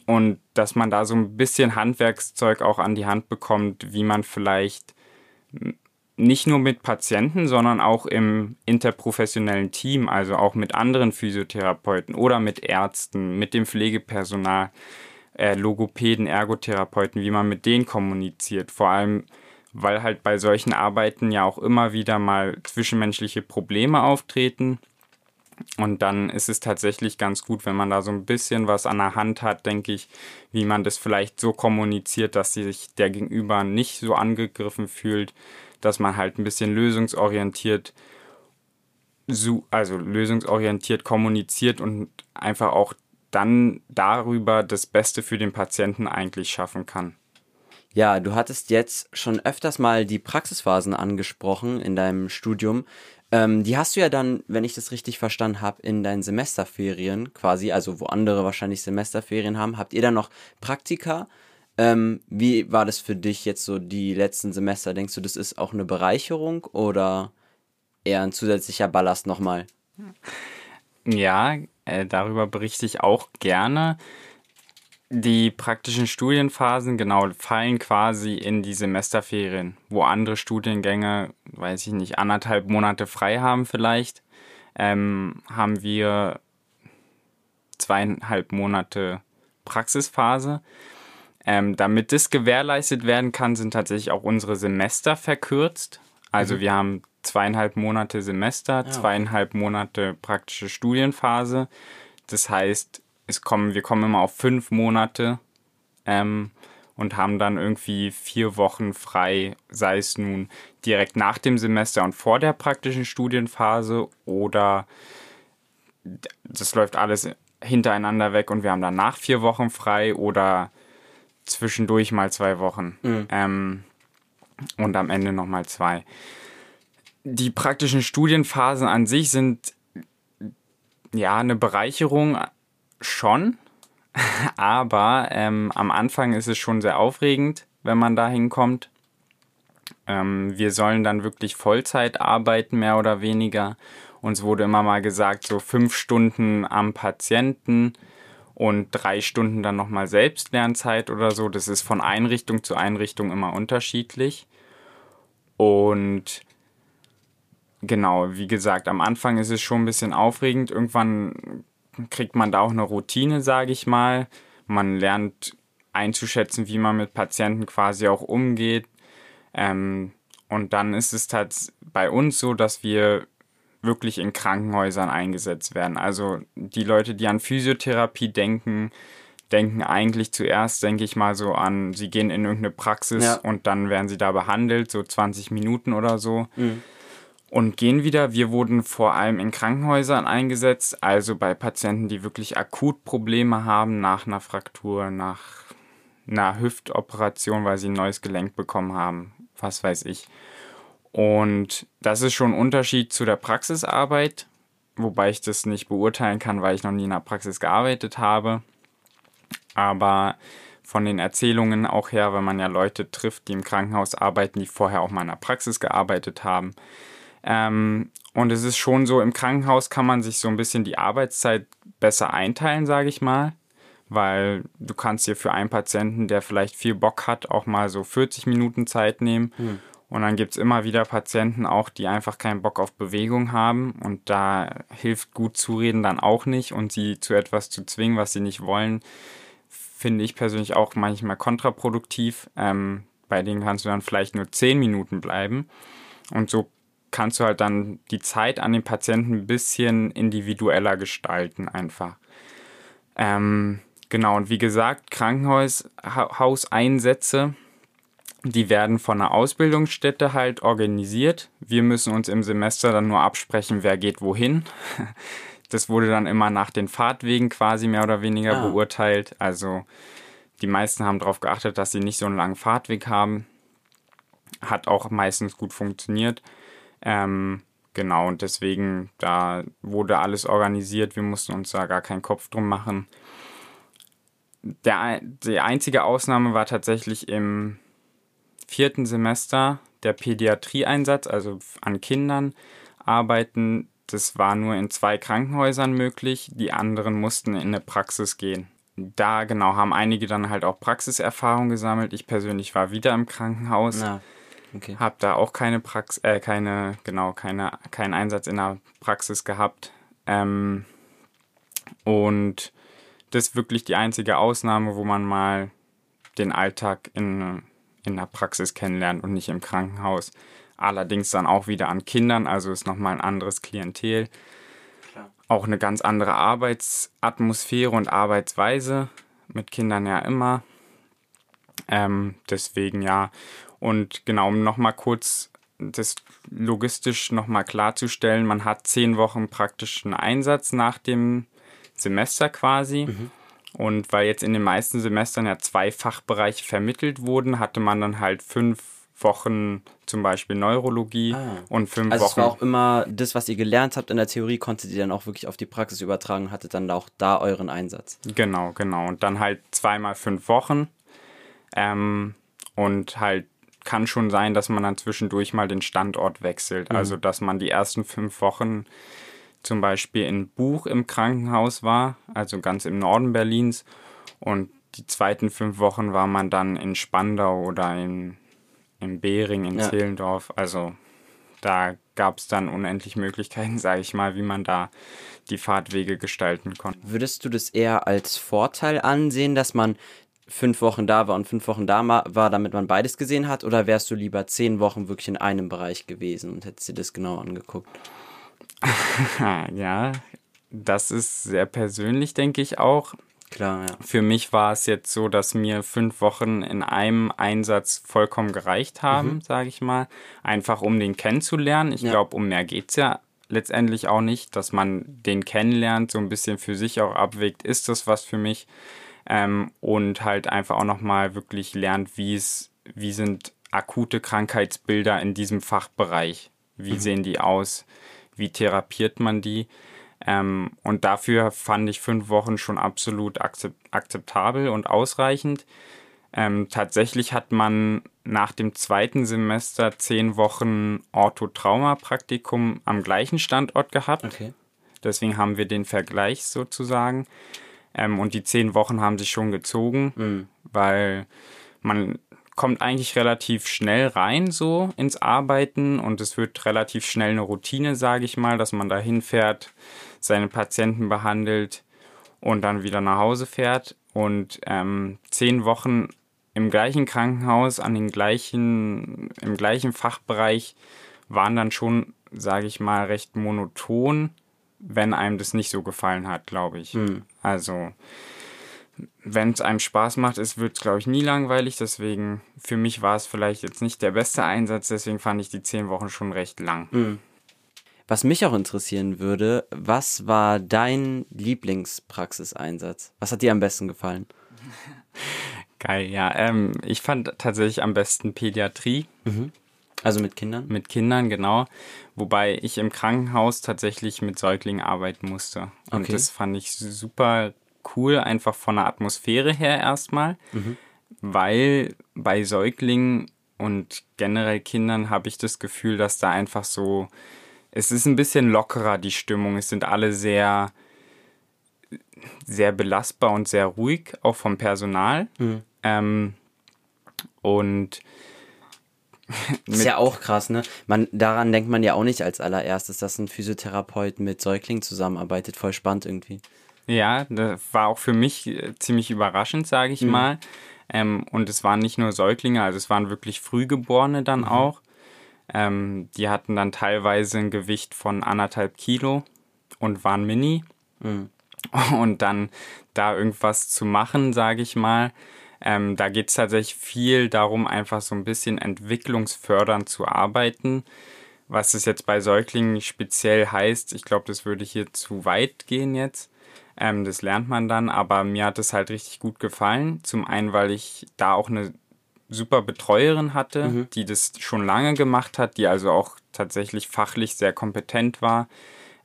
Und dass man da so ein bisschen Handwerkszeug auch an die Hand bekommt, wie man vielleicht nicht nur mit Patienten, sondern auch im interprofessionellen Team, also auch mit anderen Physiotherapeuten oder mit Ärzten, mit dem Pflegepersonal, äh, Logopäden, Ergotherapeuten, wie man mit denen kommuniziert. Vor allem, weil halt bei solchen Arbeiten ja auch immer wieder mal zwischenmenschliche Probleme auftreten. Und dann ist es tatsächlich ganz gut, wenn man da so ein bisschen was an der Hand hat, denke ich, wie man das vielleicht so kommuniziert, dass sich der Gegenüber nicht so angegriffen fühlt, dass man halt ein bisschen lösungsorientiert, also lösungsorientiert kommuniziert und einfach auch dann darüber das Beste für den Patienten eigentlich schaffen kann. Ja, du hattest jetzt schon öfters mal die Praxisphasen angesprochen in deinem Studium. Ähm, die hast du ja dann, wenn ich das richtig verstanden habe, in deinen Semesterferien quasi, also wo andere wahrscheinlich Semesterferien haben, habt ihr dann noch Praktika? Ähm, wie war das für dich jetzt so die letzten Semester? Denkst du, das ist auch eine Bereicherung oder eher ein zusätzlicher Ballast nochmal? Ja, äh, darüber berichte ich auch gerne. Die praktischen Studienphasen, genau, fallen quasi in die Semesterferien, wo andere Studiengänge, weiß ich nicht, anderthalb Monate frei haben vielleicht, ähm, haben wir zweieinhalb Monate Praxisphase. Ähm, damit das gewährleistet werden kann, sind tatsächlich auch unsere Semester verkürzt. Also mhm. wir haben zweieinhalb Monate Semester, ja. zweieinhalb Monate praktische Studienphase. Das heißt, es kommen, wir kommen immer auf fünf Monate ähm, und haben dann irgendwie vier Wochen frei, sei es nun direkt nach dem Semester und vor der praktischen Studienphase oder das läuft alles hintereinander weg und wir haben danach vier Wochen frei oder zwischendurch mal zwei Wochen mhm. ähm, und am Ende nochmal zwei. Die praktischen Studienphasen an sich sind ja eine Bereicherung schon, aber ähm, am Anfang ist es schon sehr aufregend, wenn man da hinkommt. Ähm, wir sollen dann wirklich Vollzeit arbeiten, mehr oder weniger. Uns wurde immer mal gesagt, so fünf Stunden am Patienten und drei Stunden dann nochmal Selbstlernzeit oder so. Das ist von Einrichtung zu Einrichtung immer unterschiedlich. Und genau, wie gesagt, am Anfang ist es schon ein bisschen aufregend. Irgendwann kriegt man da auch eine Routine, sage ich mal. Man lernt einzuschätzen, wie man mit Patienten quasi auch umgeht. Ähm, und dann ist es halt bei uns so, dass wir wirklich in Krankenhäusern eingesetzt werden. Also die Leute, die an Physiotherapie denken, denken eigentlich zuerst, denke ich mal, so an, sie gehen in irgendeine Praxis ja. und dann werden sie da behandelt, so 20 Minuten oder so. Mhm und gehen wieder. Wir wurden vor allem in Krankenhäusern eingesetzt, also bei Patienten, die wirklich akut Probleme haben nach einer Fraktur, nach einer Hüftoperation, weil sie ein neues Gelenk bekommen haben, was weiß ich. Und das ist schon ein Unterschied zu der Praxisarbeit, wobei ich das nicht beurteilen kann, weil ich noch nie in der Praxis gearbeitet habe. Aber von den Erzählungen auch her, wenn man ja Leute trifft, die im Krankenhaus arbeiten, die vorher auch mal in der Praxis gearbeitet haben, ähm, und es ist schon so, im Krankenhaus kann man sich so ein bisschen die Arbeitszeit besser einteilen, sage ich mal. Weil du kannst dir für einen Patienten, der vielleicht viel Bock hat, auch mal so 40 Minuten Zeit nehmen. Hm. Und dann gibt es immer wieder Patienten auch, die einfach keinen Bock auf Bewegung haben. Und da hilft gut zureden dann auch nicht. Und sie zu etwas zu zwingen, was sie nicht wollen, finde ich persönlich auch manchmal kontraproduktiv. Ähm, bei denen kannst du dann vielleicht nur 10 Minuten bleiben. Und so kannst du halt dann die Zeit an den Patienten ein bisschen individueller gestalten einfach. Ähm, genau, und wie gesagt, Krankenhauseinsätze, die werden von einer Ausbildungsstätte halt organisiert. Wir müssen uns im Semester dann nur absprechen, wer geht wohin. Das wurde dann immer nach den Fahrtwegen quasi mehr oder weniger ah. beurteilt. Also die meisten haben darauf geachtet, dass sie nicht so einen langen Fahrtweg haben. Hat auch meistens gut funktioniert. Ähm, genau, und deswegen, da wurde alles organisiert. Wir mussten uns da gar keinen Kopf drum machen. Der, die einzige Ausnahme war tatsächlich im vierten Semester der Pädiatrieeinsatz, also an Kindern arbeiten. Das war nur in zwei Krankenhäusern möglich. Die anderen mussten in eine Praxis gehen. Da genau haben einige dann halt auch Praxiserfahrung gesammelt. Ich persönlich war wieder im Krankenhaus. Ja. Okay. Habe da auch keine Praxis, äh, keine, genau, keine, keinen Einsatz in der Praxis gehabt. Ähm, und das ist wirklich die einzige Ausnahme, wo man mal den Alltag in, in der Praxis kennenlernt und nicht im Krankenhaus. Allerdings dann auch wieder an Kindern, also ist nochmal ein anderes Klientel. Klar. auch eine ganz andere Arbeitsatmosphäre und Arbeitsweise. Mit Kindern ja immer. Ähm, deswegen ja. Und genau, um nochmal kurz das logistisch nochmal klarzustellen, man hat zehn Wochen praktischen Einsatz nach dem Semester quasi. Mhm. Und weil jetzt in den meisten Semestern ja zwei Fachbereiche vermittelt wurden, hatte man dann halt fünf Wochen zum Beispiel Neurologie ah. und fünf also Wochen. Also war auch immer das, was ihr gelernt habt in der Theorie, konntet ihr dann auch wirklich auf die Praxis übertragen, hattet dann auch da euren Einsatz. Genau, genau. Und dann halt zweimal fünf Wochen. Ähm, und halt kann schon sein, dass man dann zwischendurch mal den Standort wechselt. Mhm. Also dass man die ersten fünf Wochen zum Beispiel in Buch im Krankenhaus war, also ganz im Norden Berlins. Und die zweiten fünf Wochen war man dann in Spandau oder in, in Behring, in ja. Zehlendorf. Also da gab es dann unendlich Möglichkeiten, sage ich mal, wie man da die Fahrtwege gestalten konnte. Würdest du das eher als Vorteil ansehen, dass man fünf Wochen da war und fünf Wochen da war, damit man beides gesehen hat? Oder wärst du lieber zehn Wochen wirklich in einem Bereich gewesen und hättest dir das genau angeguckt? ja, das ist sehr persönlich, denke ich auch. Klar, ja. Für mich war es jetzt so, dass mir fünf Wochen in einem Einsatz vollkommen gereicht haben, mhm. sage ich mal. Einfach um den kennenzulernen. Ich ja. glaube, um mehr geht es ja letztendlich auch nicht, dass man den kennenlernt, so ein bisschen für sich auch abwägt, ist das was für mich? Ähm, und halt einfach auch nochmal wirklich lernt, wie es, wie sind akute Krankheitsbilder in diesem Fachbereich? Wie mhm. sehen die aus? Wie therapiert man die. Ähm, und dafür fand ich fünf Wochen schon absolut akzeptabel und ausreichend. Ähm, tatsächlich hat man nach dem zweiten Semester zehn Wochen Orthotrauma-Praktikum am gleichen Standort gehabt. Okay. Deswegen haben wir den Vergleich sozusagen. Ähm, und die zehn Wochen haben sich schon gezogen, mhm. weil man kommt eigentlich relativ schnell rein so ins Arbeiten und es wird relativ schnell eine Routine, sage ich mal, dass man da hinfährt, seine Patienten behandelt und dann wieder nach Hause fährt. Und ähm, zehn Wochen im gleichen Krankenhaus, an den gleichen, im gleichen Fachbereich waren dann schon, sage ich mal, recht monoton, wenn einem das nicht so gefallen hat, glaube ich. Hm. Also wenn es einem Spaß macht, es wird, glaube ich, nie langweilig. Deswegen, für mich war es vielleicht jetzt nicht der beste Einsatz. Deswegen fand ich die zehn Wochen schon recht lang. Mhm. Was mich auch interessieren würde, was war dein Lieblingspraxiseinsatz? Was hat dir am besten gefallen? Geil, ja. Ähm, ich fand tatsächlich am besten Pädiatrie. Mhm. Also mit Kindern? Mit Kindern, genau. Wobei ich im Krankenhaus tatsächlich mit Säuglingen arbeiten musste. Und okay. das fand ich super cool, einfach von der Atmosphäre her erstmal, mhm. weil bei Säuglingen und generell Kindern habe ich das Gefühl, dass da einfach so, es ist ein bisschen lockerer, die Stimmung. Es sind alle sehr, sehr belastbar und sehr ruhig, auch vom Personal. Mhm. Ähm, und ist ja auch krass, ne? Man, daran denkt man ja auch nicht als allererstes, dass ein Physiotherapeut mit Säuglingen zusammenarbeitet. Voll spannend irgendwie. Ja, das war auch für mich äh, ziemlich überraschend, sage ich mhm. mal. Ähm, und es waren nicht nur Säuglinge, also es waren wirklich Frühgeborene dann mhm. auch. Ähm, die hatten dann teilweise ein Gewicht von anderthalb Kilo und waren mini. Mhm. Und dann da irgendwas zu machen, sage ich mal. Ähm, da geht es tatsächlich viel darum, einfach so ein bisschen entwicklungsfördernd zu arbeiten. Was es jetzt bei Säuglingen speziell heißt, ich glaube, das würde hier zu weit gehen jetzt. Ähm, das lernt man dann, aber mir hat es halt richtig gut gefallen. Zum einen, weil ich da auch eine super Betreuerin hatte, mhm. die das schon lange gemacht hat, die also auch tatsächlich fachlich sehr kompetent war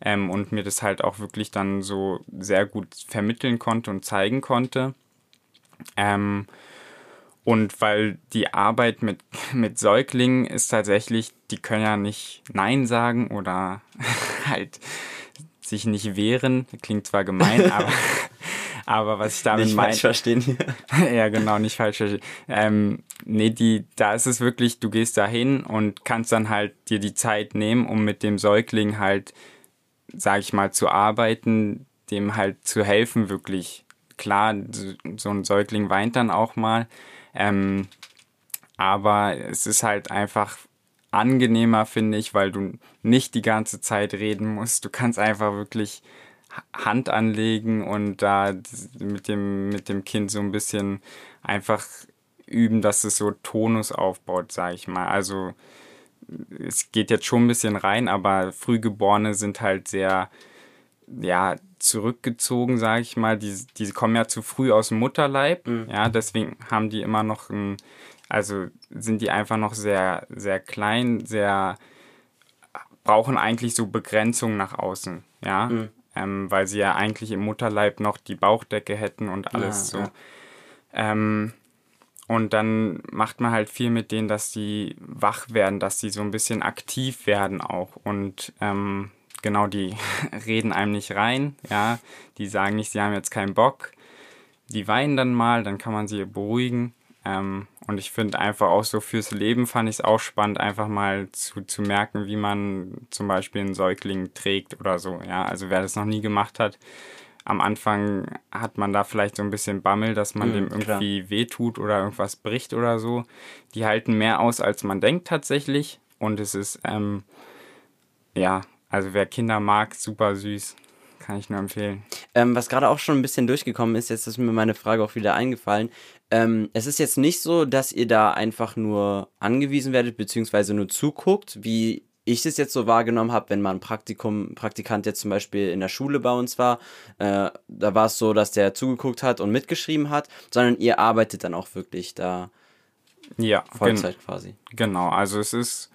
ähm, und mir das halt auch wirklich dann so sehr gut vermitteln konnte und zeigen konnte. Ähm, und weil die Arbeit mit, mit Säuglingen ist tatsächlich, die können ja nicht Nein sagen oder halt sich nicht wehren. Klingt zwar gemein, aber, aber was ich damit meine. Nicht falsch verstehen hier. ja, genau, nicht falsch verstehen. Ähm, nee, die, da ist es wirklich, du gehst da hin und kannst dann halt dir die Zeit nehmen, um mit dem Säugling halt, sag ich mal, zu arbeiten, dem halt zu helfen, wirklich. Klar, so ein Säugling weint dann auch mal. Ähm, aber es ist halt einfach angenehmer, finde ich, weil du nicht die ganze Zeit reden musst. Du kannst einfach wirklich Hand anlegen und da mit dem, mit dem Kind so ein bisschen einfach üben, dass es so Tonus aufbaut, sage ich mal. Also es geht jetzt schon ein bisschen rein, aber Frühgeborene sind halt sehr, ja, zurückgezogen, sage ich mal. Die, die kommen ja zu früh aus dem Mutterleib, mhm. ja, deswegen haben die immer noch ein, also sind die einfach noch sehr, sehr klein, sehr, brauchen eigentlich so Begrenzung nach außen, ja. Mhm. Ähm, weil sie ja eigentlich im Mutterleib noch die Bauchdecke hätten und alles ja, so. Ja. Ähm, und dann macht man halt viel mit denen, dass die wach werden, dass die so ein bisschen aktiv werden auch. Und ähm, genau, die reden einem nicht rein, ja. Die sagen nicht, sie haben jetzt keinen Bock. Die weinen dann mal, dann kann man sie beruhigen. Ähm, und ich finde einfach auch so fürs Leben fand ich es auch spannend, einfach mal zu, zu merken, wie man zum Beispiel einen Säugling trägt oder so. Ja, also wer das noch nie gemacht hat, am Anfang hat man da vielleicht so ein bisschen Bammel, dass man mhm, dem irgendwie klar. wehtut oder irgendwas bricht oder so. Die halten mehr aus, als man denkt tatsächlich. Und es ist, ähm, ja, also wer Kinder mag, super süß. Kann ich nur empfehlen. Ähm, was gerade auch schon ein bisschen durchgekommen ist, jetzt ist mir meine Frage auch wieder eingefallen. Ähm, es ist jetzt nicht so, dass ihr da einfach nur angewiesen werdet, beziehungsweise nur zuguckt, wie ich es jetzt so wahrgenommen habe, wenn mal ein Praktikum, Praktikant jetzt zum Beispiel in der Schule bei uns war, äh, da war es so, dass der zugeguckt hat und mitgeschrieben hat, sondern ihr arbeitet dann auch wirklich da ja, Vollzeit quasi. Genau, also es ist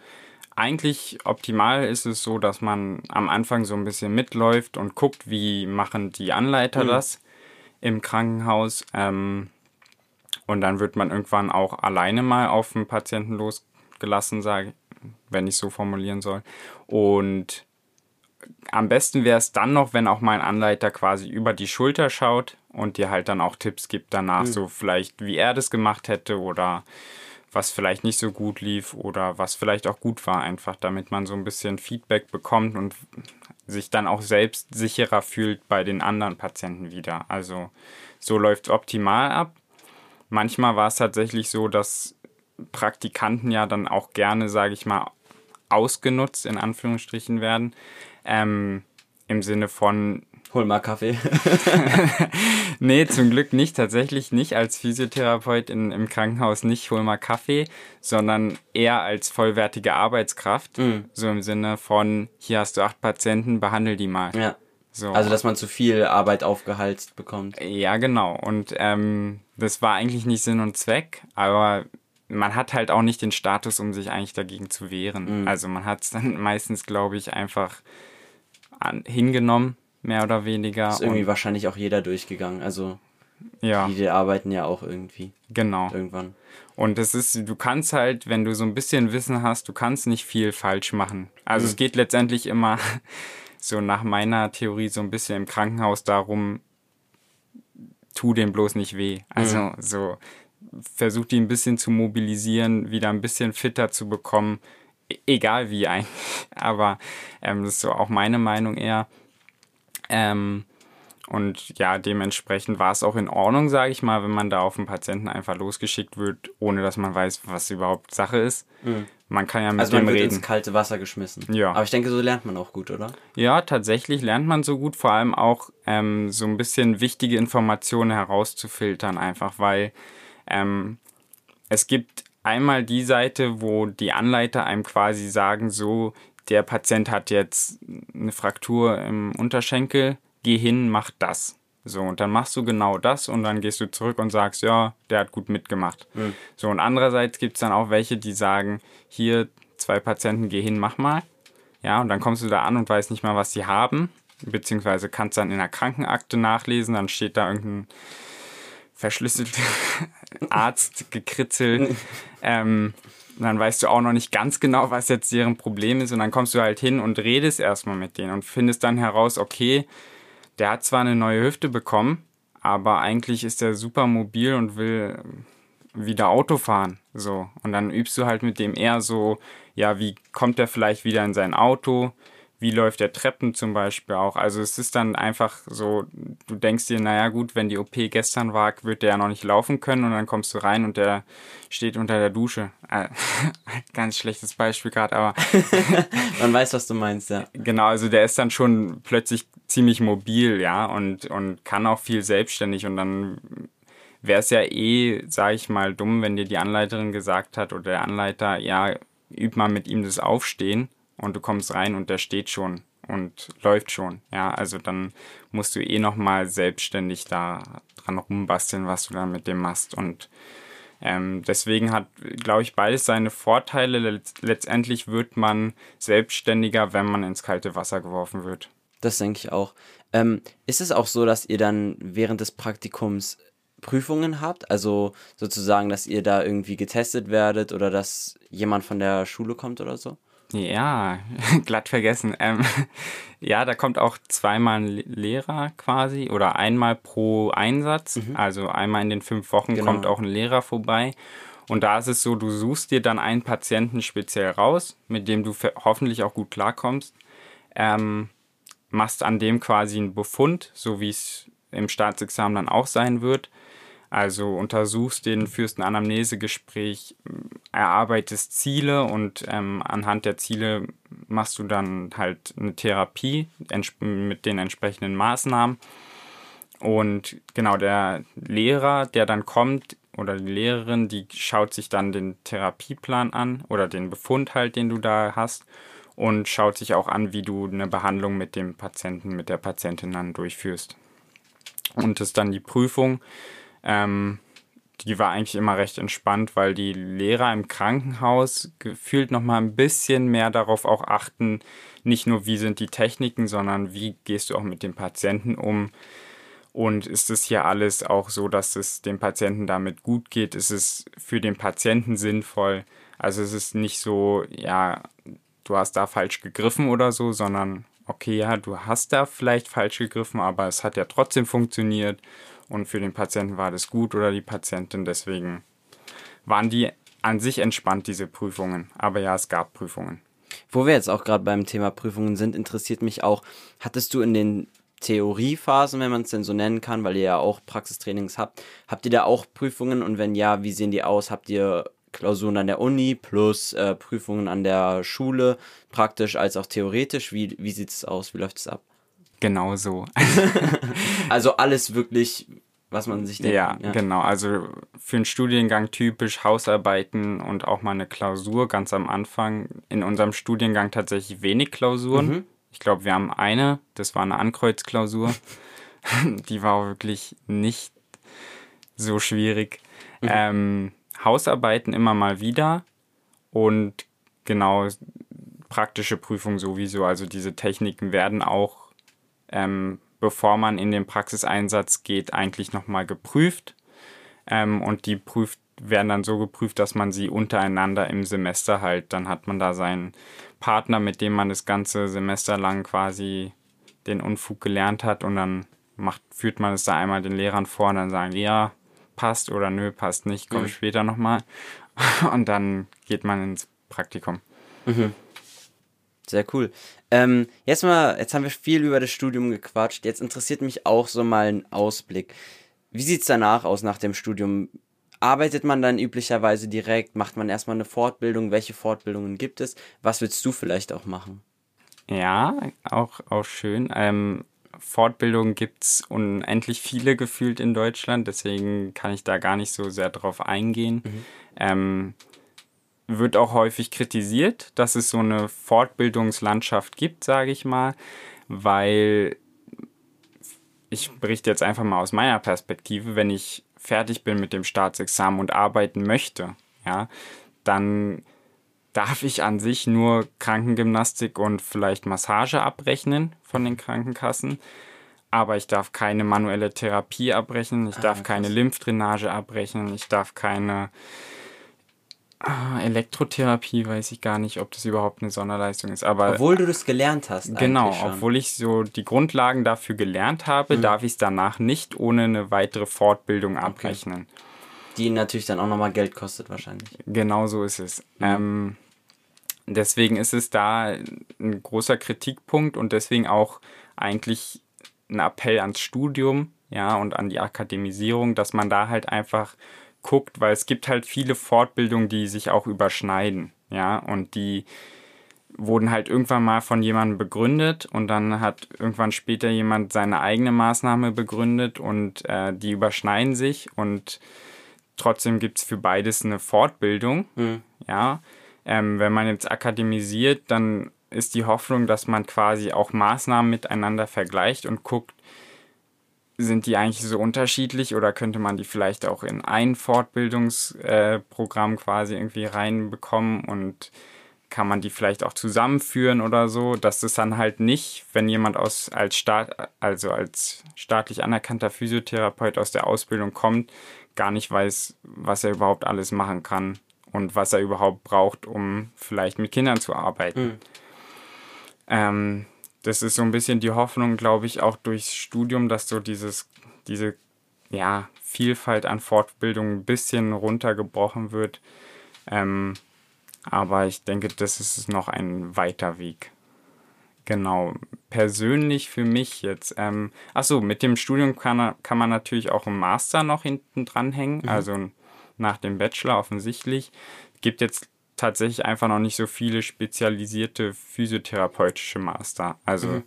eigentlich optimal ist es so, dass man am Anfang so ein bisschen mitläuft und guckt, wie machen die Anleiter mhm. das im Krankenhaus. Ähm, und dann wird man irgendwann auch alleine mal auf den Patienten losgelassen, sage wenn ich so formulieren soll. Und am besten wäre es dann noch, wenn auch mein Anleiter quasi über die Schulter schaut und dir halt dann auch Tipps gibt danach, mhm. so vielleicht, wie er das gemacht hätte oder was vielleicht nicht so gut lief oder was vielleicht auch gut war, einfach damit man so ein bisschen Feedback bekommt und sich dann auch selbst sicherer fühlt bei den anderen Patienten wieder. Also so läuft es optimal ab. Manchmal war es tatsächlich so, dass Praktikanten ja dann auch gerne, sage ich mal, ausgenutzt, in Anführungsstrichen werden. Ähm, Im Sinne von. Hol mal Kaffee. nee, zum Glück nicht. Tatsächlich nicht als Physiotherapeut in, im Krankenhaus nicht hol mal Kaffee, sondern eher als vollwertige Arbeitskraft. Mhm. So im Sinne von, hier hast du acht Patienten, behandel die mal. Ja. So. Also, dass man zu viel Arbeit aufgehalst bekommt. Ja, genau. Und ähm, das war eigentlich nicht Sinn und Zweck, aber man hat halt auch nicht den Status, um sich eigentlich dagegen zu wehren. Mhm. Also man hat es dann meistens, glaube ich, einfach an, hingenommen, mehr oder weniger. Ist irgendwie wahrscheinlich auch jeder durchgegangen. Also ja. die arbeiten ja auch irgendwie. Genau. Irgendwann. Und es ist, du kannst halt, wenn du so ein bisschen Wissen hast, du kannst nicht viel falsch machen. Also mhm. es geht letztendlich immer so nach meiner Theorie so ein bisschen im Krankenhaus darum, tu dem bloß nicht weh. Also mhm. so versucht die ein bisschen zu mobilisieren, wieder ein bisschen fitter zu bekommen, e-, egal wie eigentlich. Aber ähm, das ist so auch meine Meinung eher. Ähm, und ja, dementsprechend war es auch in Ordnung, sage ich mal, wenn man da auf den Patienten einfach losgeschickt wird, ohne dass man weiß, was überhaupt Sache ist. Mhm. Man kann ja mit also dem reden. ins kalte Wasser geschmissen. Ja. Aber ich denke, so lernt man auch gut, oder? Ja, tatsächlich lernt man so gut, vor allem auch ähm, so ein bisschen wichtige Informationen herauszufiltern, einfach weil ähm, es gibt einmal die Seite, wo die Anleiter einem quasi sagen, so, der Patient hat jetzt eine Fraktur im Unterschenkel, geh hin, mach das. So, und dann machst du genau das und dann gehst du zurück und sagst, ja, der hat gut mitgemacht. Mhm. So, und andererseits gibt es dann auch welche, die sagen, hier, zwei Patienten, geh hin, mach mal. Ja, und dann kommst du da an und weißt nicht mal, was sie haben, beziehungsweise kannst dann in der Krankenakte nachlesen, dann steht da irgendein verschlüsselte Arzt gekritzelt. ähm, dann weißt du auch noch nicht ganz genau, was jetzt deren Problem ist. Und dann kommst du halt hin und redest erstmal mit denen und findest dann heraus, okay, der hat zwar eine neue Hüfte bekommen, aber eigentlich ist er super mobil und will wieder Auto fahren. So. Und dann übst du halt mit dem eher so, ja, wie kommt er vielleicht wieder in sein Auto? Wie läuft der Treppen zum Beispiel auch. Also es ist dann einfach so, du denkst dir, naja gut, wenn die OP gestern war, wird der ja noch nicht laufen können und dann kommst du rein und der steht unter der Dusche. Äh, ganz schlechtes Beispiel gerade, aber... Man weiß, was du meinst, ja. Genau, also der ist dann schon plötzlich ziemlich mobil, ja, und, und kann auch viel selbstständig und dann wäre es ja eh, sag ich mal, dumm, wenn dir die Anleiterin gesagt hat oder der Anleiter, ja, üb mal mit ihm das Aufstehen und du kommst rein und der steht schon und läuft schon. Ja, also dann musst du eh nochmal selbstständig da dran rumbasteln, was du dann mit dem machst. Und ähm, deswegen hat, glaube ich, beides seine Vorteile. Letztendlich wird man selbstständiger, wenn man ins kalte Wasser geworfen wird. Das denke ich auch. Ähm, ist es auch so, dass ihr dann während des Praktikums Prüfungen habt? Also sozusagen, dass ihr da irgendwie getestet werdet oder dass jemand von der Schule kommt oder so? Ja, glatt vergessen. Ähm, ja, da kommt auch zweimal ein Lehrer quasi oder einmal pro Einsatz. Mhm. Also einmal in den fünf Wochen genau. kommt auch ein Lehrer vorbei. Und da ist es so, du suchst dir dann einen Patienten speziell raus, mit dem du hoffentlich auch gut klarkommst. Ähm, machst an dem quasi einen Befund, so wie es im Staatsexamen dann auch sein wird. Also untersuchst den, führst ein Anamnesegespräch, erarbeitest Ziele und ähm, anhand der Ziele machst du dann halt eine Therapie mit den entsprechenden Maßnahmen. Und genau, der Lehrer, der dann kommt, oder die Lehrerin, die schaut sich dann den Therapieplan an oder den Befund halt, den du da hast und schaut sich auch an, wie du eine Behandlung mit dem Patienten, mit der Patientin dann durchführst. Und das ist dann die Prüfung ähm, die war eigentlich immer recht entspannt, weil die Lehrer im Krankenhaus gefühlt noch mal ein bisschen mehr darauf auch achten, nicht nur wie sind die Techniken, sondern wie gehst du auch mit dem Patienten um. Und ist es hier alles auch so, dass es dem Patienten damit gut geht? Ist es für den Patienten sinnvoll? Also es ist nicht so, ja, du hast da falsch gegriffen oder so, sondern okay, ja, du hast da vielleicht falsch gegriffen, aber es hat ja trotzdem funktioniert und für den Patienten war das gut oder die Patientin. Deswegen waren die an sich entspannt, diese Prüfungen. Aber ja, es gab Prüfungen. Wo wir jetzt auch gerade beim Thema Prüfungen sind, interessiert mich auch, hattest du in den Theoriephasen, wenn man es denn so nennen kann, weil ihr ja auch Praxistrainings habt, habt ihr da auch Prüfungen und wenn ja, wie sehen die aus? Habt ihr Klausuren an der Uni plus äh, Prüfungen an der Schule, praktisch als auch theoretisch? Wie, wie sieht es aus? Wie läuft es ab? Genau so. also alles wirklich, was man sich denkt. Ja, ja, genau. Also für einen Studiengang typisch Hausarbeiten und auch mal eine Klausur ganz am Anfang. In unserem Studiengang tatsächlich wenig Klausuren. Mhm. Ich glaube, wir haben eine, das war eine Ankreuzklausur. Die war wirklich nicht so schwierig. Mhm. Ähm, Hausarbeiten immer mal wieder und genau praktische Prüfungen sowieso. Also diese Techniken werden auch ähm, bevor man in den Praxiseinsatz geht, eigentlich nochmal geprüft. Ähm, und die prüft, werden dann so geprüft, dass man sie untereinander im Semester halt, dann hat man da seinen Partner, mit dem man das ganze Semester lang quasi den Unfug gelernt hat und dann macht, führt man es da einmal den Lehrern vor und dann sagen die, ja, passt oder nö, passt nicht, komme mhm. später nochmal. Und dann geht man ins Praktikum. Mhm. Sehr cool. Ähm, jetzt mal, jetzt haben wir viel über das Studium gequatscht. Jetzt interessiert mich auch so mal ein Ausblick. Wie sieht es danach aus nach dem Studium? Arbeitet man dann üblicherweise direkt? Macht man erstmal eine Fortbildung? Welche Fortbildungen gibt es? Was willst du vielleicht auch machen? Ja, auch, auch schön. Ähm, Fortbildungen gibt es unendlich viele gefühlt in Deutschland, deswegen kann ich da gar nicht so sehr drauf eingehen. Mhm. Ähm, wird auch häufig kritisiert, dass es so eine Fortbildungslandschaft gibt, sage ich mal, weil ich berichte jetzt einfach mal aus meiner Perspektive, wenn ich fertig bin mit dem Staatsexamen und arbeiten möchte, ja, dann darf ich an sich nur Krankengymnastik und vielleicht Massage abrechnen von den Krankenkassen. Aber ich darf keine manuelle Therapie abrechnen, ich darf ah, keine Lymphdrainage abrechnen, ich darf keine Ah, Elektrotherapie weiß ich gar nicht, ob das überhaupt eine Sonderleistung ist. Aber obwohl du das gelernt hast. Genau, obwohl ich so die Grundlagen dafür gelernt habe, mhm. darf ich es danach nicht ohne eine weitere Fortbildung abrechnen. Okay. Die natürlich dann auch nochmal Geld kostet wahrscheinlich. Genau so ist es. Mhm. Ähm, deswegen ist es da ein großer Kritikpunkt und deswegen auch eigentlich ein Appell ans Studium, ja, und an die Akademisierung, dass man da halt einfach guckt, weil es gibt halt viele Fortbildungen, die sich auch überschneiden, ja, und die wurden halt irgendwann mal von jemandem begründet und dann hat irgendwann später jemand seine eigene Maßnahme begründet und äh, die überschneiden sich und trotzdem gibt es für beides eine Fortbildung, mhm. ja. Ähm, wenn man jetzt akademisiert, dann ist die Hoffnung, dass man quasi auch Maßnahmen miteinander vergleicht und guckt, sind die eigentlich so unterschiedlich oder könnte man die vielleicht auch in ein Fortbildungsprogramm äh, quasi irgendwie reinbekommen und kann man die vielleicht auch zusammenführen oder so, dass es dann halt nicht, wenn jemand aus als Staat, also als staatlich anerkannter Physiotherapeut aus der Ausbildung kommt, gar nicht weiß, was er überhaupt alles machen kann und was er überhaupt braucht, um vielleicht mit Kindern zu arbeiten. Mhm. Ähm, das ist so ein bisschen die Hoffnung, glaube ich, auch durchs Studium, dass so dieses, diese ja, Vielfalt an Fortbildung ein bisschen runtergebrochen wird. Ähm, aber ich denke, das ist noch ein weiter Weg. Genau. Persönlich für mich jetzt. Ähm, achso, mit dem Studium kann, kann man natürlich auch einen Master noch hinten dranhängen. Mhm. Also nach dem Bachelor offensichtlich. Gibt jetzt tatsächlich einfach noch nicht so viele spezialisierte physiotherapeutische Master. Also mhm.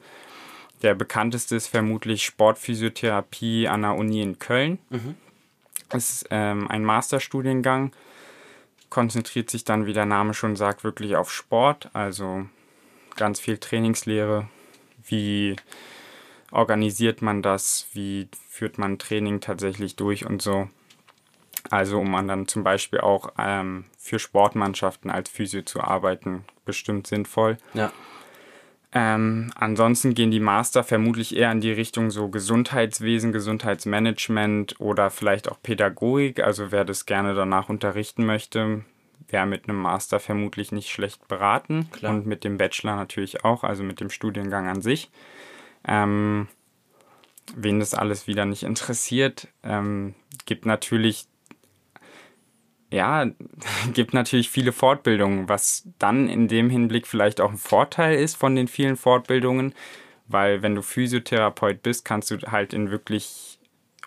der bekannteste ist vermutlich Sportphysiotherapie an der Uni in Köln. Mhm. Das ist ähm, ein Masterstudiengang, konzentriert sich dann, wie der Name schon sagt, wirklich auf Sport. Also ganz viel Trainingslehre. Wie organisiert man das? Wie führt man Training tatsächlich durch und so? Also um dann zum Beispiel auch ähm, für Sportmannschaften als Physio zu arbeiten, bestimmt sinnvoll. Ja. Ähm, ansonsten gehen die Master vermutlich eher in die Richtung so Gesundheitswesen, Gesundheitsmanagement oder vielleicht auch Pädagogik. Also wer das gerne danach unterrichten möchte, wäre mit einem Master vermutlich nicht schlecht beraten. Klar. Und mit dem Bachelor natürlich auch, also mit dem Studiengang an sich. Ähm, wen das alles wieder nicht interessiert, ähm, gibt natürlich ja, gibt natürlich viele Fortbildungen, was dann in dem Hinblick vielleicht auch ein Vorteil ist von den vielen Fortbildungen, weil wenn du Physiotherapeut bist, kannst du halt in wirklich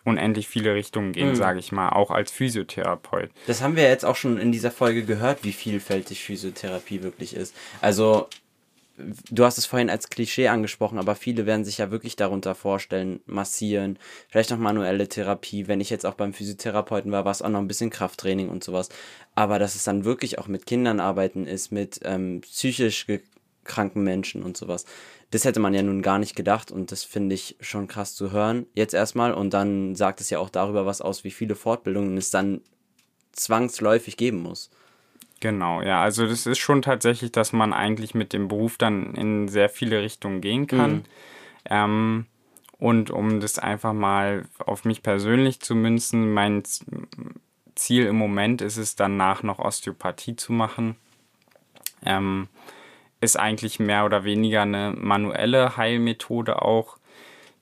unendlich viele Richtungen gehen, mhm. sage ich mal, auch als Physiotherapeut. Das haben wir jetzt auch schon in dieser Folge gehört, wie vielfältig Physiotherapie wirklich ist. Also du hast es vorhin als Klischee angesprochen, aber viele werden sich ja wirklich darunter vorstellen, massieren, vielleicht noch manuelle Therapie. Wenn ich jetzt auch beim Physiotherapeuten war, war es auch noch ein bisschen Krafttraining und sowas. Aber dass es dann wirklich auch mit Kindern arbeiten ist, mit ähm, psychisch kranken Menschen und sowas. Das hätte man ja nun gar nicht gedacht und das finde ich schon krass zu hören. Jetzt erstmal und dann sagt es ja auch darüber was aus, wie viele Fortbildungen es dann zwangsläufig geben muss. Genau, ja, also das ist schon tatsächlich, dass man eigentlich mit dem Beruf dann in sehr viele Richtungen gehen kann. Mhm. Ähm, und um das einfach mal auf mich persönlich zu münzen, mein Ziel im Moment ist es danach noch Osteopathie zu machen. Ähm, ist eigentlich mehr oder weniger eine manuelle Heilmethode auch,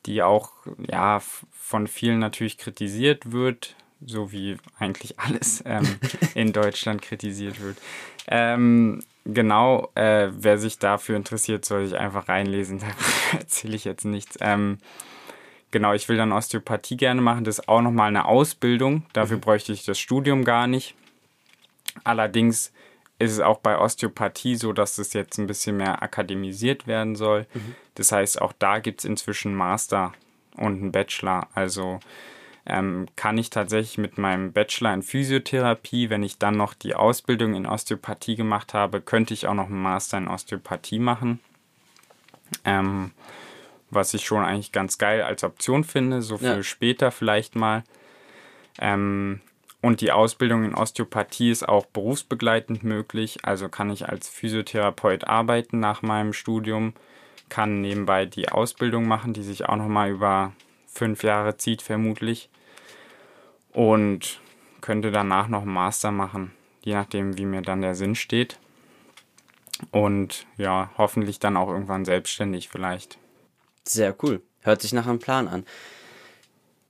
die auch ja von vielen natürlich kritisiert wird, so wie eigentlich alles ähm, in Deutschland kritisiert wird. Ähm, genau, äh, wer sich dafür interessiert, soll sich einfach reinlesen. Da erzähle ich jetzt nichts. Ähm, genau, ich will dann Osteopathie gerne machen. Das ist auch nochmal eine Ausbildung. Dafür mhm. bräuchte ich das Studium gar nicht. Allerdings ist es auch bei Osteopathie so, dass es jetzt ein bisschen mehr akademisiert werden soll. Mhm. Das heißt, auch da gibt es inzwischen Master und einen Bachelor. Also ähm, kann ich tatsächlich mit meinem Bachelor in Physiotherapie, wenn ich dann noch die Ausbildung in Osteopathie gemacht habe, könnte ich auch noch einen Master in Osteopathie machen. Ähm, was ich schon eigentlich ganz geil als Option finde, so für ja. später vielleicht mal. Ähm, und die Ausbildung in Osteopathie ist auch berufsbegleitend möglich. Also kann ich als Physiotherapeut arbeiten nach meinem Studium, kann nebenbei die Ausbildung machen, die sich auch nochmal über fünf Jahre zieht vermutlich. Und könnte danach noch einen Master machen, je nachdem, wie mir dann der Sinn steht. Und ja, hoffentlich dann auch irgendwann selbstständig vielleicht. Sehr cool. Hört sich nach einem Plan an.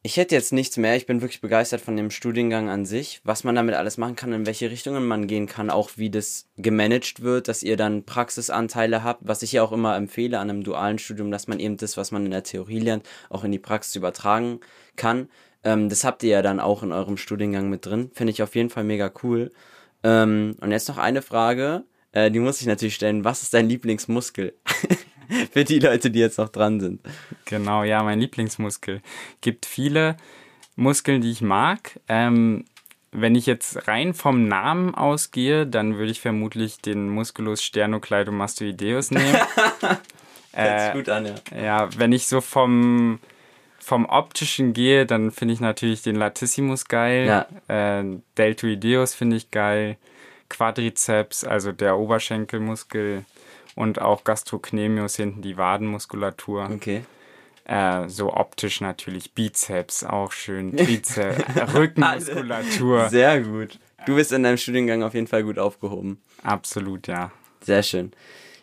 Ich hätte jetzt nichts mehr. Ich bin wirklich begeistert von dem Studiengang an sich, was man damit alles machen kann, in welche Richtungen man gehen kann, auch wie das gemanagt wird, dass ihr dann Praxisanteile habt, was ich ja auch immer empfehle an einem dualen Studium, dass man eben das, was man in der Theorie lernt, auch in die Praxis übertragen kann. Ähm, das habt ihr ja dann auch in eurem Studiengang mit drin. Finde ich auf jeden Fall mega cool. Ähm, und jetzt noch eine Frage, äh, die muss ich natürlich stellen. Was ist dein Lieblingsmuskel? Für die Leute, die jetzt noch dran sind. Genau, ja, mein Lieblingsmuskel. Gibt viele Muskeln, die ich mag. Ähm, wenn ich jetzt rein vom Namen ausgehe, dann würde ich vermutlich den Musculus sternocleidomastoideus nehmen. Hört sich gut an, ja. Ja, wenn ich so vom, vom optischen gehe, dann finde ich natürlich den Latissimus geil. Ja. Äh, Deltoideus finde ich geil. Quadrizeps, also der Oberschenkelmuskel und auch Gastrocnemius hinten die Wadenmuskulatur. Okay. Äh, so optisch natürlich Bizeps auch schön, Trizeps, Rückenmuskulatur. Sehr gut. Du bist in deinem Studiengang auf jeden Fall gut aufgehoben. Absolut, ja. Sehr schön.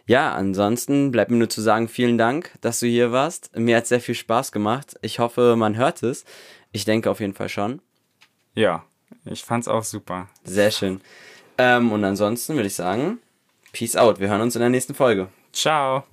Ja, ansonsten bleibt mir nur zu sagen, vielen Dank, dass du hier warst. Mir hat sehr viel Spaß gemacht. Ich hoffe, man hört es. Ich denke auf jeden Fall schon. Ja, ich fand's auch super. Sehr schön. Ähm, und ansonsten würde ich sagen, Peace out. Wir hören uns in der nächsten Folge. Ciao.